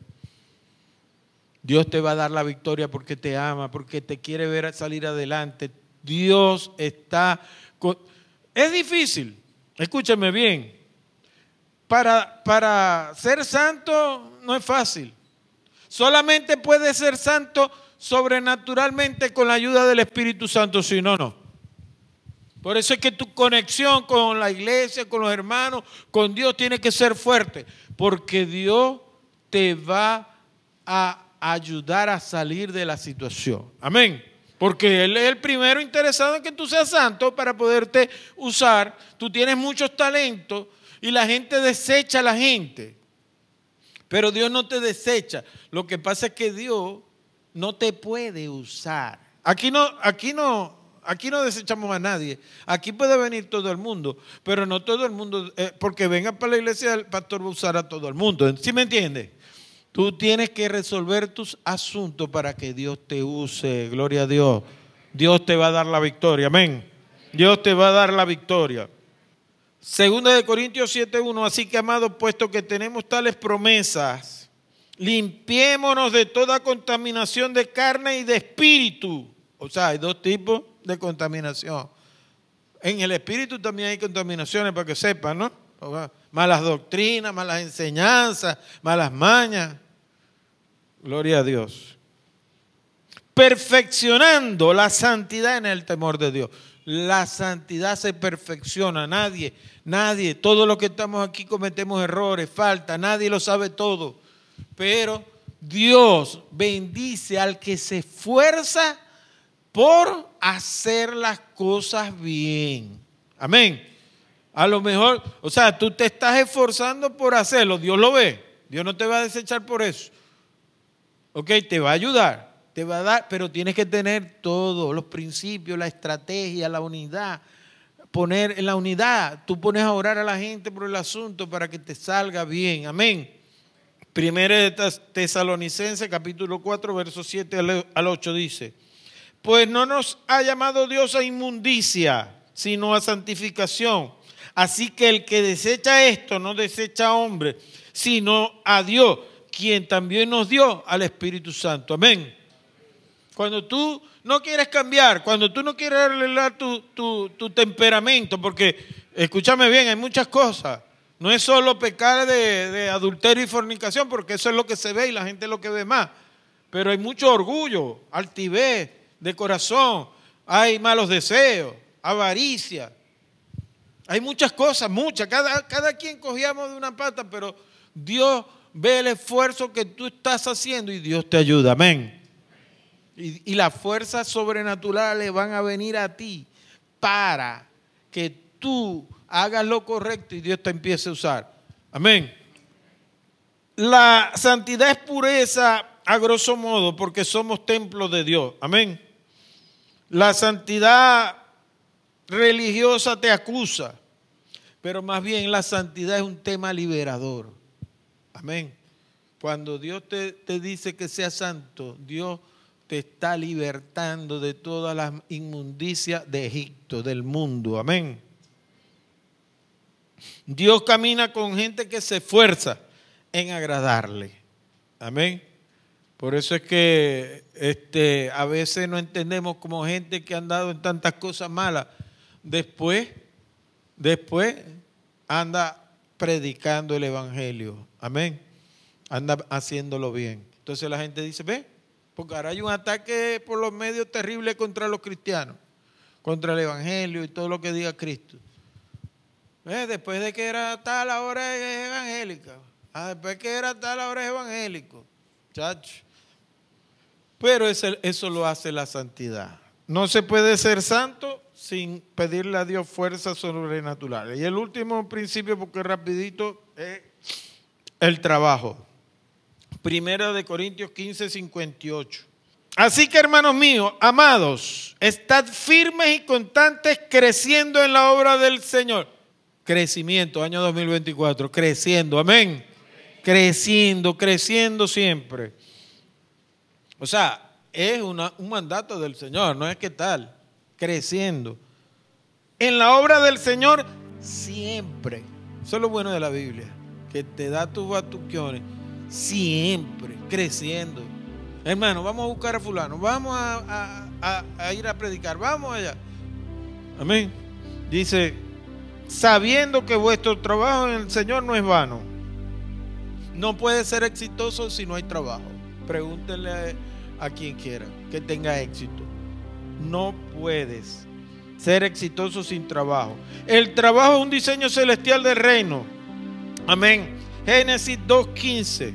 Dios te va a dar la victoria porque te ama, porque te quiere ver salir adelante. Dios está... Es difícil, escúchame bien. Para, para ser santo no es fácil. Solamente puede ser santo sobrenaturalmente con la ayuda del Espíritu Santo, si no, no. Por eso es que tu conexión con la iglesia, con los hermanos, con Dios tiene que ser fuerte, porque Dios te va a ayudar a salir de la situación. Amén. Porque Él es el primero interesado en que tú seas santo para poderte usar. Tú tienes muchos talentos y la gente desecha a la gente. Pero Dios no te desecha. Lo que pasa es que Dios no te puede usar. Aquí no, aquí no, aquí no desechamos a nadie. Aquí puede venir todo el mundo, pero no todo el mundo, eh, porque venga para la iglesia, el pastor va a usar a todo el mundo. ¿Sí me entiende? Tú tienes que resolver tus asuntos para que Dios te use. Gloria a Dios. Dios te va a dar la victoria. Amén. Dios te va a dar la victoria. Segunda de Corintios 7:1. Así que, amados, puesto que tenemos tales promesas, limpiémonos de toda contaminación de carne y de espíritu. O sea, hay dos tipos de contaminación. En el espíritu también hay contaminaciones para que sepan, ¿no? malas doctrinas, malas enseñanzas, malas mañas. Gloria a Dios. Perfeccionando la santidad en el temor de Dios. La santidad se perfecciona. Nadie, nadie, todos los que estamos aquí cometemos errores, falta, nadie lo sabe todo. Pero Dios bendice al que se esfuerza por hacer las cosas bien. Amén. A lo mejor, o sea, tú te estás esforzando por hacerlo, Dios lo ve, Dios no te va a desechar por eso. Ok, te va a ayudar, te va a dar, pero tienes que tener todos los principios, la estrategia, la unidad. Poner en la unidad, tú pones a orar a la gente por el asunto para que te salga bien. Amén. Primera de Tesalonicenses, capítulo 4, verso 7 al 8 dice, pues no nos ha llamado Dios a inmundicia, sino a santificación. Así que el que desecha esto no desecha a hombre, sino a Dios, quien también nos dio al Espíritu Santo. Amén. Cuando tú no quieres cambiar, cuando tú no quieres arreglar tu, tu temperamento, porque escúchame bien, hay muchas cosas. No es solo pecar de, adulterio y fornicación, porque eso es lo que se ve y la gente es lo que ve más. Pero hay mucho orgullo, altivez de corazón, hay malos deseos, avaricia. Hay muchas cosas, muchas. Cada, cada quien cogíamos de una pata, pero Dios ve el esfuerzo que tú estás haciendo y Dios te ayuda. Amén. Y, las fuerzas sobrenaturales van a venir a ti para que tú hagas lo correcto y Dios te empiece a usar. Amén. La santidad es pureza a grosso modo porque somos templos de Dios. Amén. La santidad religiosa te acusa, pero más bien la santidad es un tema liberador. Amén. Cuando Dios te, te dice que seas santo, Dios te está libertando de todas las inmundicias de Egipto, del mundo. Amén. Dios camina con gente que se esfuerza en agradarle. Amén. Por eso es que este, a veces no entendemos como gente que ha andado en tantas cosas malas. Después, después anda predicando el Evangelio. Amén. Anda haciéndolo bien. Entonces la gente dice, ve, porque ahora hay un ataque por los medios terrible contra los cristianos, contra el Evangelio y todo lo que diga Cristo. Eh, después de que era tal, ahora es evangélica. Ah, después que era tal, ahora es evangélico. Chacho. Pero eso, eso lo hace la santidad. No se puede ser santo sin pedirle a Dios fuerzas sobrenaturales. Y el último principio, porque rapidito, es el trabajo. Primera de Corintios 15, 58. Así que hermanos míos, amados, estad firmes y constantes creciendo en la obra del Señor Crecimiento, año 2024, creciendo, amén. Creciendo, creciendo siempre. O sea, es un mandato del Señor, no es que tal, creciendo. En la obra del Señor, siempre. Eso es lo bueno de la Biblia, que te da tus batuquiones, siempre, creciendo. Hermano, vamos a buscar a fulano, vamos a ir a predicar, vamos allá. Amén. Dice sabiendo que vuestro trabajo en el Señor no es vano. No puede ser exitoso si no hay trabajo. Pregúntenle a quien quiera que tenga éxito. No puedes ser exitoso sin trabajo. El trabajo es un diseño celestial del reino. Amén. Génesis 2.15.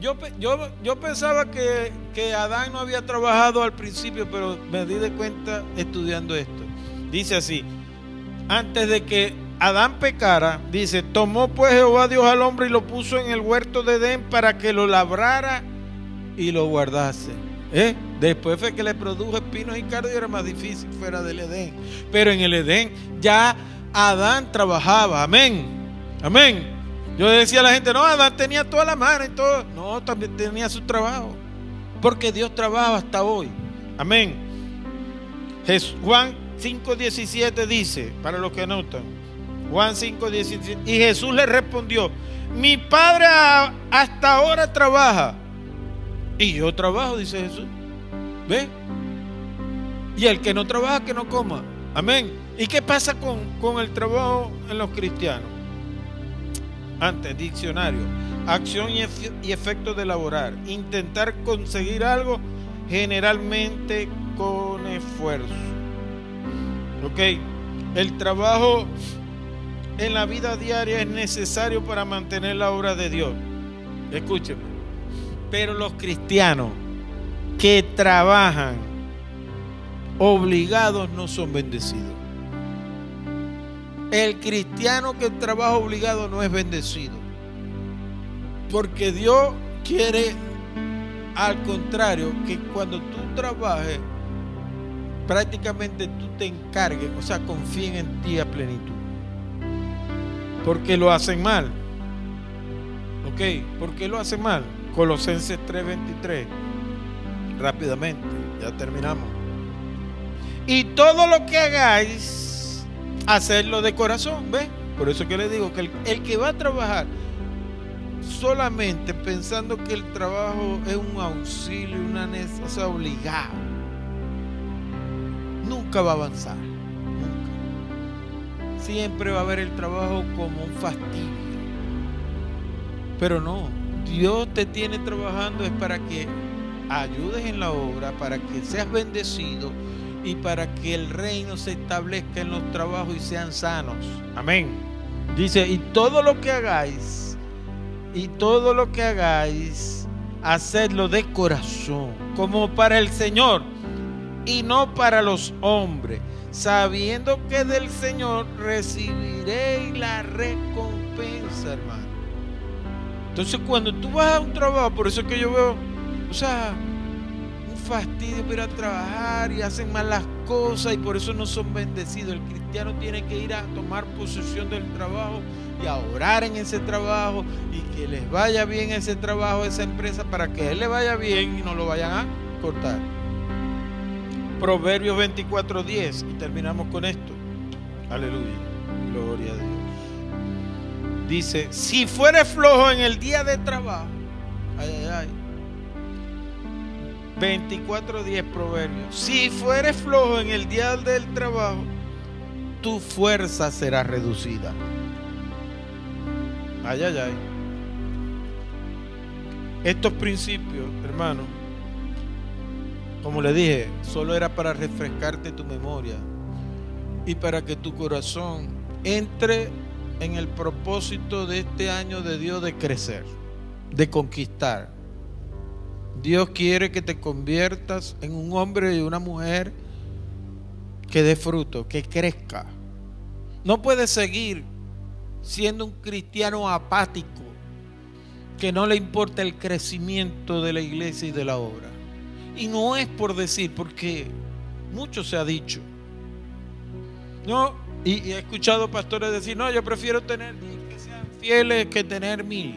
Yo, yo, yo pensaba que, que Adán no había trabajado al principio, pero me di de cuenta estudiando esto. Dice así, antes de que Adán pecara, dice, tomó pues Jehová Dios al hombre y lo puso en el huerto de Edén para que lo labrara y lo guardase. ¿Eh? Después fue que le produjo espinos y cardo y era más difícil fuera del Edén. Pero en el Edén ya Adán trabajaba. Amén. Amén. Yo decía a la gente, no, Adán tenía toda la mano y todo. No, también tenía su trabajo. Porque Dios trabaja hasta hoy. Amén. Juan 5.17 dice, para los que anotan, Juan 5, 17. Y Jesús le respondió, mi padre hasta ahora trabaja. Y yo trabajo, dice Jesús. ¿Ve? Y el que no trabaja, que no coma. Amén. ¿Y qué pasa con, con el trabajo en los cristianos? Antes, diccionario. Acción y, y efecto de elaborar. Intentar conseguir algo generalmente con esfuerzo. ¿Ok? El trabajo en la vida diaria es necesario para mantener la obra de Dios. Escúcheme. Pero los cristianos que trabajan obligados no son bendecidos. El cristiano que trabaja obligado no es bendecido. Porque Dios quiere, al contrario, que cuando tú trabajes, prácticamente tú te encargues, o sea, confíen en ti a plenitud. Porque lo hacen mal. ¿Ok? ¿Por qué lo hacen mal? Colosenses 3:23. Rápidamente, ya terminamos. Y todo lo que hagáis, hacerlo de corazón, ¿ves? Por eso que le digo que el, el que va a trabajar solamente pensando que el trabajo es un auxilio, una necesidad obligada, nunca va a avanzar. Nunca. Siempre va a ver el trabajo como un fastidio. Pero no, Dios te tiene trabajando es para que ayudes en la obra, para que seas bendecido y para que el reino se establezca en los trabajos y sean sanos. Amén. Dice, y todo lo que hagáis, y todo lo que hagáis, hacedlo de corazón, como para el Señor y no para los hombres, sabiendo que del Señor recibiréis la recompensa, hermano. Entonces cuando tú vas a un trabajo, por eso es que yo veo, o sea, fastidio para a trabajar y hacen mal las cosas y por eso no son bendecidos. El cristiano tiene que ir a tomar posesión del trabajo y a orar en ese trabajo y que les vaya bien ese trabajo, esa empresa, para que a él le vaya bien y no lo vayan a cortar. Proverbios 24:10 y terminamos con esto. Aleluya. Gloria a Dios. Dice, si fueres flojo en el día de trabajo, ay, ay, ay. 24:10 Proverbios. Si fueres flojo en el día del trabajo, tu fuerza será reducida. Ay, ay, ay. Estos principios, hermano, como le dije, solo era para refrescarte tu memoria y para que tu corazón entre en el propósito de este año de Dios de crecer, de conquistar. Dios quiere que te conviertas en un hombre y una mujer que dé fruto, que crezca. No puedes seguir siendo un cristiano apático, que no le importa el crecimiento de la iglesia y de la obra. Y no es por decir, porque mucho se ha dicho. No, y, he escuchado pastores decir, no, yo prefiero tener diez que sean fieles que tener mil.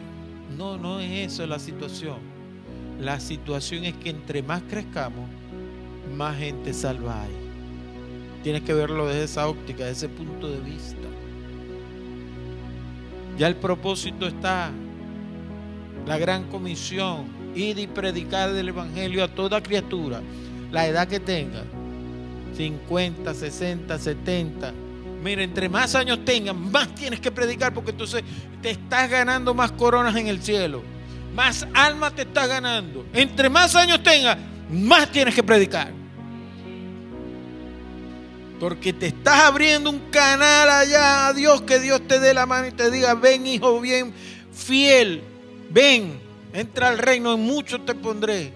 No, no es eso la situación. La situación es que entre más crezcamos, más gente salva hay. Tienes que verlo desde esa óptica, desde ese punto de vista. Ya el propósito está. La gran comisión. Ir y predicar el Evangelio a toda criatura. La edad que tenga. 50, 60, 70. Mira, entre más años tengas, más tienes que predicar porque entonces te estás ganando más coronas en el cielo. Más almas te estás ganando. Entre más años tengas, más tienes que predicar. Porque te estás abriendo un canal allá a Dios, que Dios te dé la mano y te diga, ven hijo bien fiel, ven, entra al reino, en mucho te pondré.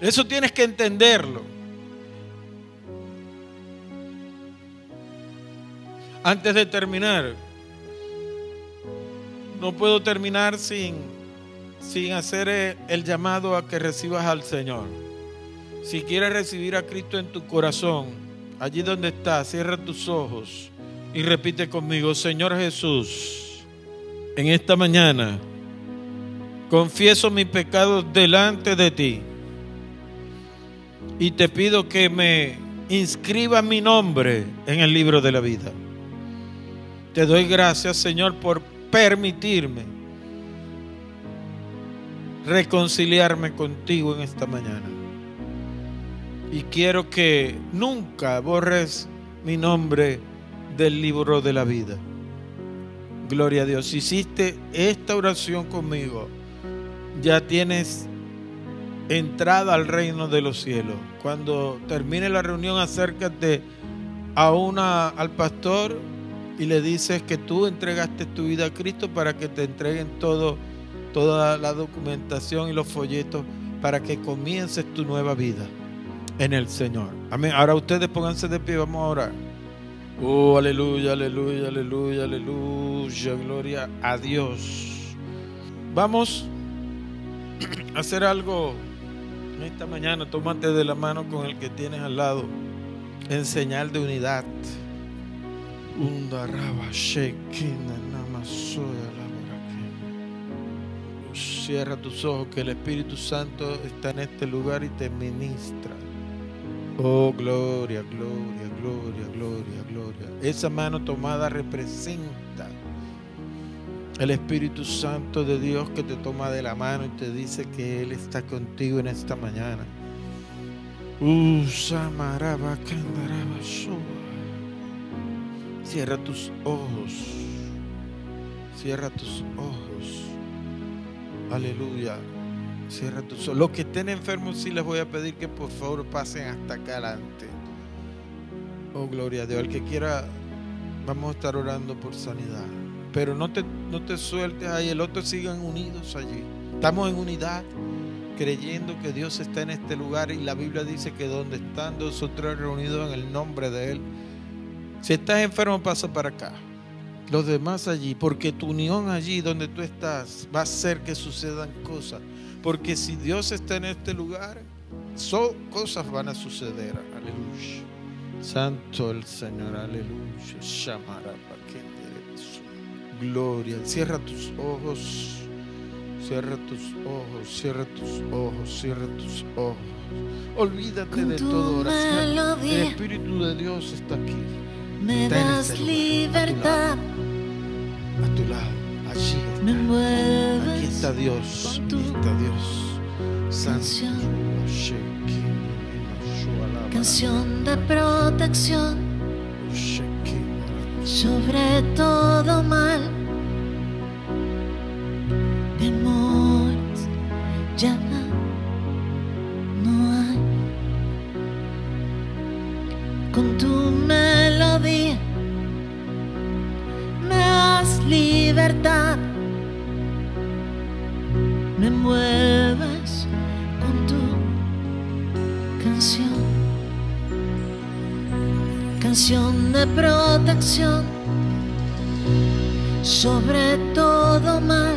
Eso tienes que entenderlo. Antes de terminar, no puedo terminar sin, sin hacer el llamado a que recibas al Señor. Si quieres recibir a Cristo en tu corazón, allí donde estás, cierra tus ojos y repite conmigo, Señor Jesús, en esta mañana confieso mis pecados delante de ti y te pido que me inscriba mi nombre en el libro de la vida. Te doy gracias, Señor, por permitirme reconciliarme contigo en esta mañana. Y quiero que nunca borres mi nombre del libro de la vida. Gloria a Dios. Si hiciste esta oración conmigo, ya tienes entrada al reino de los cielos. Cuando termine la reunión, acércate a una, al pastor y le dices que tú entregaste tu vida a Cristo para que te entreguen todo, toda la documentación y los folletos para que comiences tu nueva vida en el Señor. Amén. Ahora ustedes pónganse de pie, vamos a orar. Oh, aleluya, aleluya, aleluya, aleluya. Gloria a Dios. Vamos a hacer algo esta mañana. Tómate de la mano con el que tienes al lado. En señal de unidad. Cierra tus ojos que el Espíritu Santo está en este lugar y te ministra. Oh, gloria, gloria, gloria, gloria, gloria. Esa mano tomada representa el Espíritu Santo de Dios que te toma de la mano y te dice que Él está contigo en esta mañana. Uh. Cierra tus ojos. Cierra tus ojos. Aleluya. Cierra tus ojos. Los que estén enfermos, sí les voy a pedir que por favor pasen hasta acá adelante. Oh, gloria a Dios. El que quiera, vamos a estar orando por sanidad. Pero no te, no te sueltes ahí. El otro sigan unidos allí. Estamos en unidad, creyendo que Dios está en este lugar. Y la Biblia dice que donde están dos o tres reunidos en el nombre de Él. Si estás enfermo, pasa para acá. Los demás allí, porque tu unión allí donde tú estás va a hacer que sucedan cosas. Porque si Dios está en este lugar, so, cosas van a suceder. Aleluya. Santo el Señor, aleluya. Shamara, Gloria. Cierra tus ojos. Cierra tus ojos, cierra tus ojos, cierra tus ojos. Olvídate de
tu
toda oración. El Espíritu de Dios está aquí.
Me
Está
das
este lugar,
libertad,
A tu lado, allí está.
me envuelves.
Aquí está Dios, aquí está Dios. Santo.
canción. Canción de protección sobre todo mal. Temores ya me das libertad. Me envuelves con tu canción canción de protección sobre todo mal.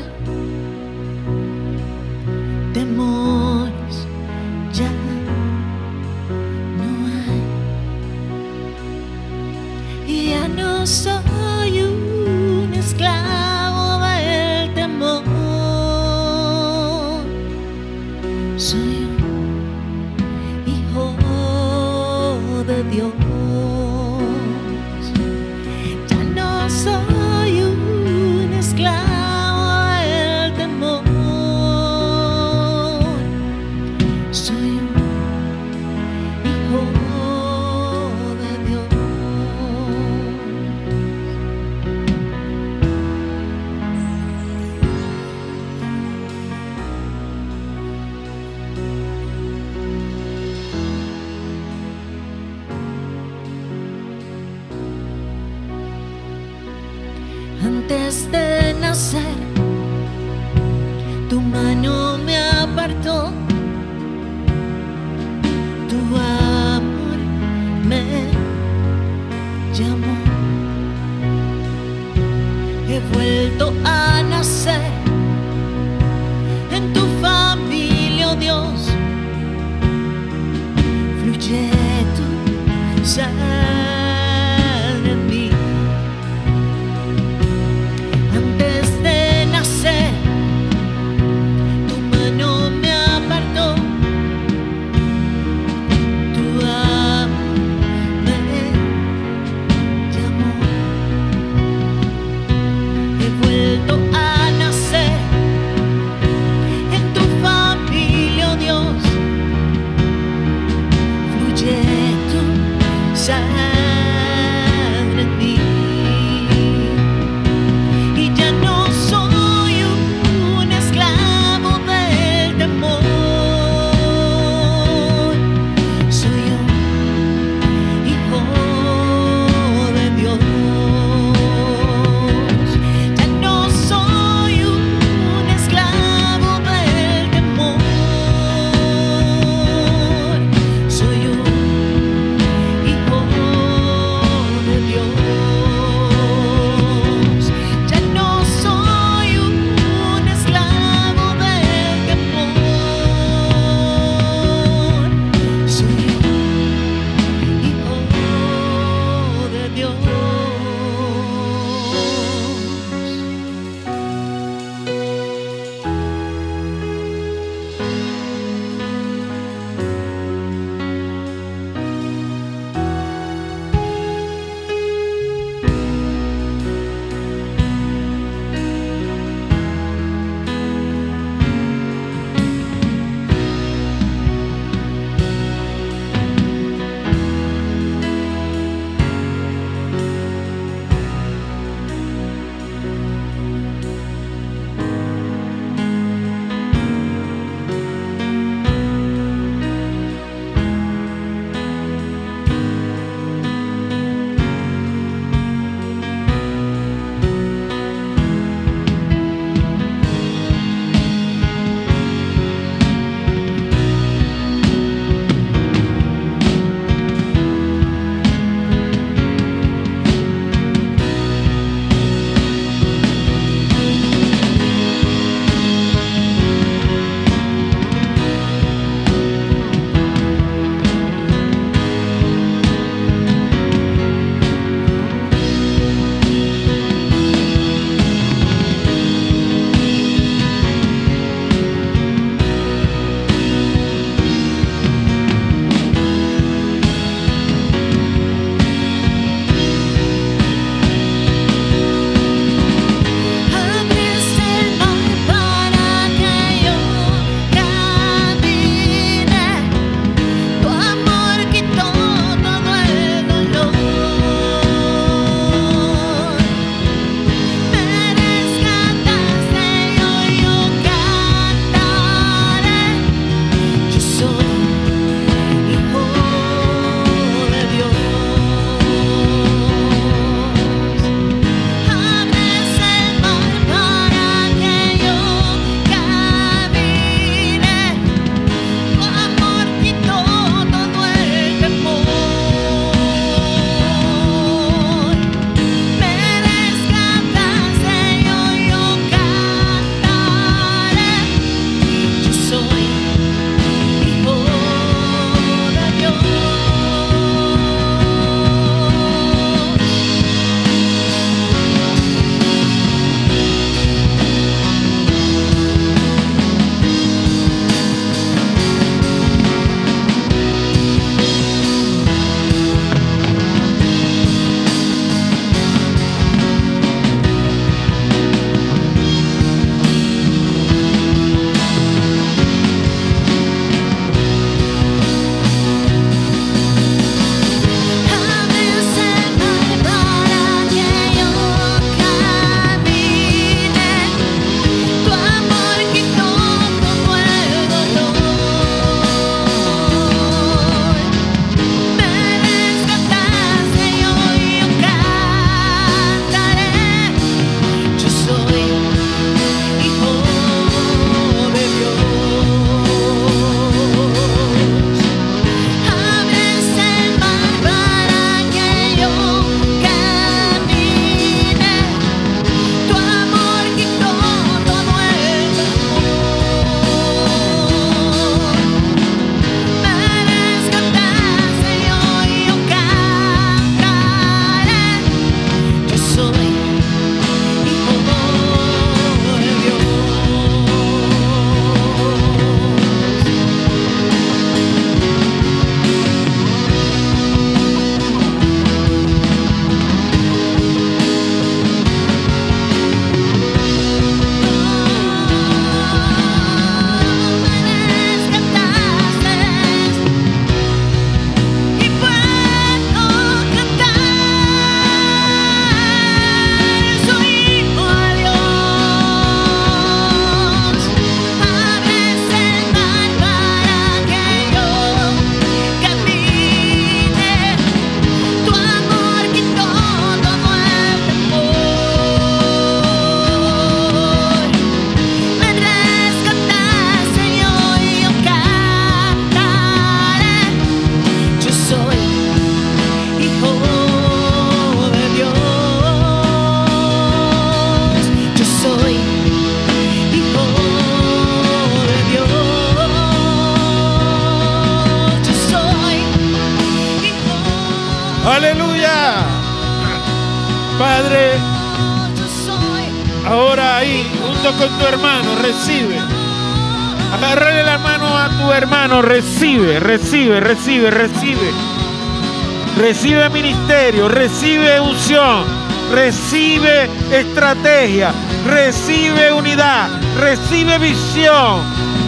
Recibe unción, recibe estrategia, recibe unidad, recibe visión,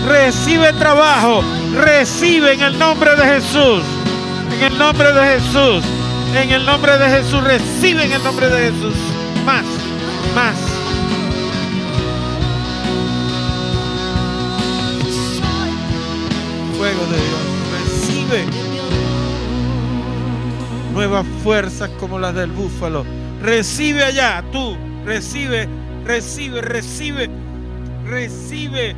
recibe trabajo, recibe en el nombre de Jesús. En el nombre de Jesús. En el nombre de Jesús. Recibe en el nombre de Jesús. Más, más. Fuego de Dios. Recibe nuevas fuerzas como las del búfalo. Recibe allá, tú. Recibe, recibe, recibe, recibe.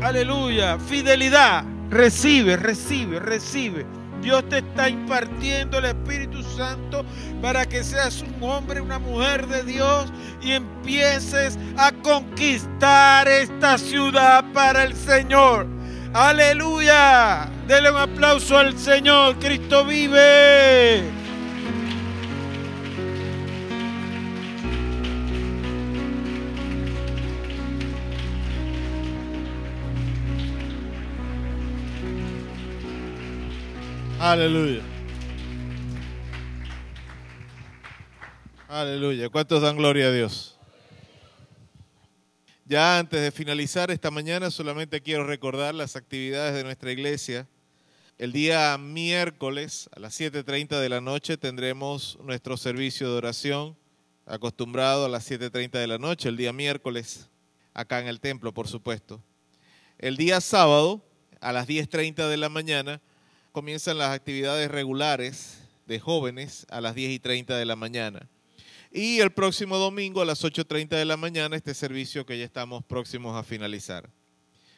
Aleluya. Fidelidad. Recibe, recibe, recibe. Dios te está impartiendo el Espíritu Santo para que seas un hombre, una mujer de Dios y empieces a conquistar esta ciudad para el Señor. Aleluya. Dele un aplauso al Señor. Cristo vive.
Aleluya. Aleluya. ¿Cuántos dan gloria a Dios? Ya antes de finalizar esta mañana, solamente quiero recordar las actividades de nuestra iglesia. El día miércoles a las 7.30 de la noche tendremos nuestro servicio de oración, acostumbrado a las 7.30 de la noche, el día miércoles, acá en el templo, por supuesto. El día sábado, a las 10.30 de la mañana, comienzan las actividades regulares de jóvenes a las 10 y 30 de la mañana. Y el próximo domingo a las 8.30 de la mañana este servicio que ya estamos próximos a finalizar.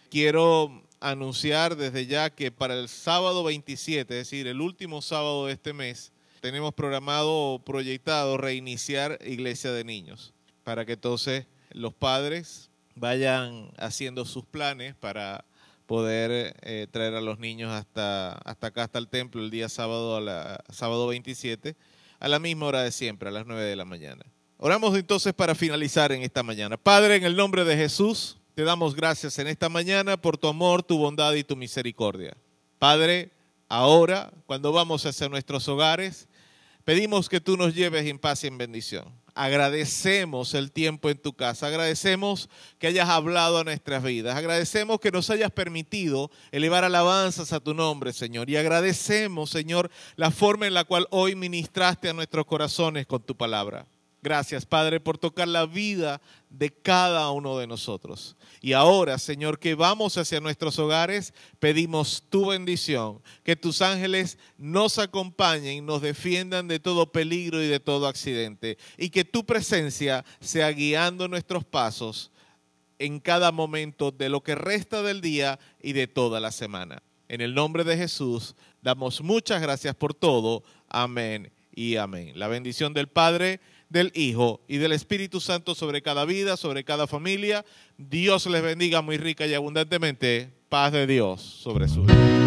Quiero anunciar desde ya que para el sábado 27, es decir, el último sábado de este mes, tenemos programado o proyectado reiniciar Iglesia de Niños, para que entonces los padres vayan haciendo sus planes para poder eh, traer a los niños hasta, hasta acá, hasta el templo, el día sábado, a sábado 27, a la misma hora de siempre, a las 9 de la mañana. Oramos entonces para finalizar en esta mañana. Padre, en el nombre de Jesús, te damos gracias en esta mañana por tu amor, tu bondad y tu misericordia. Padre, ahora, cuando vamos hacia nuestros hogares, pedimos que tú nos lleves en paz y en bendición agradecemos el tiempo en tu casa, agradecemos que hayas hablado a nuestras vidas, agradecemos que nos hayas permitido elevar alabanzas a tu nombre, Señor, y agradecemos, Señor, la forma en la cual hoy ministraste a nuestros corazones con tu palabra. Gracias, Padre, por tocar la vida de cada uno de nosotros. Y ahora, Señor, que vamos hacia nuestros hogares, pedimos tu bendición, que tus ángeles nos acompañen, nos defiendan de todo peligro y de todo accidente, y que tu presencia sea guiando nuestros pasos en cada momento de lo que resta del día y de toda la semana. En el nombre de Jesús, damos muchas gracias por todo. Amén y amén. La bendición del Padre del Hijo y del Espíritu Santo sobre cada vida, sobre cada familia. Dios les bendiga muy rica y abundantemente. Paz de Dios sobre su vida.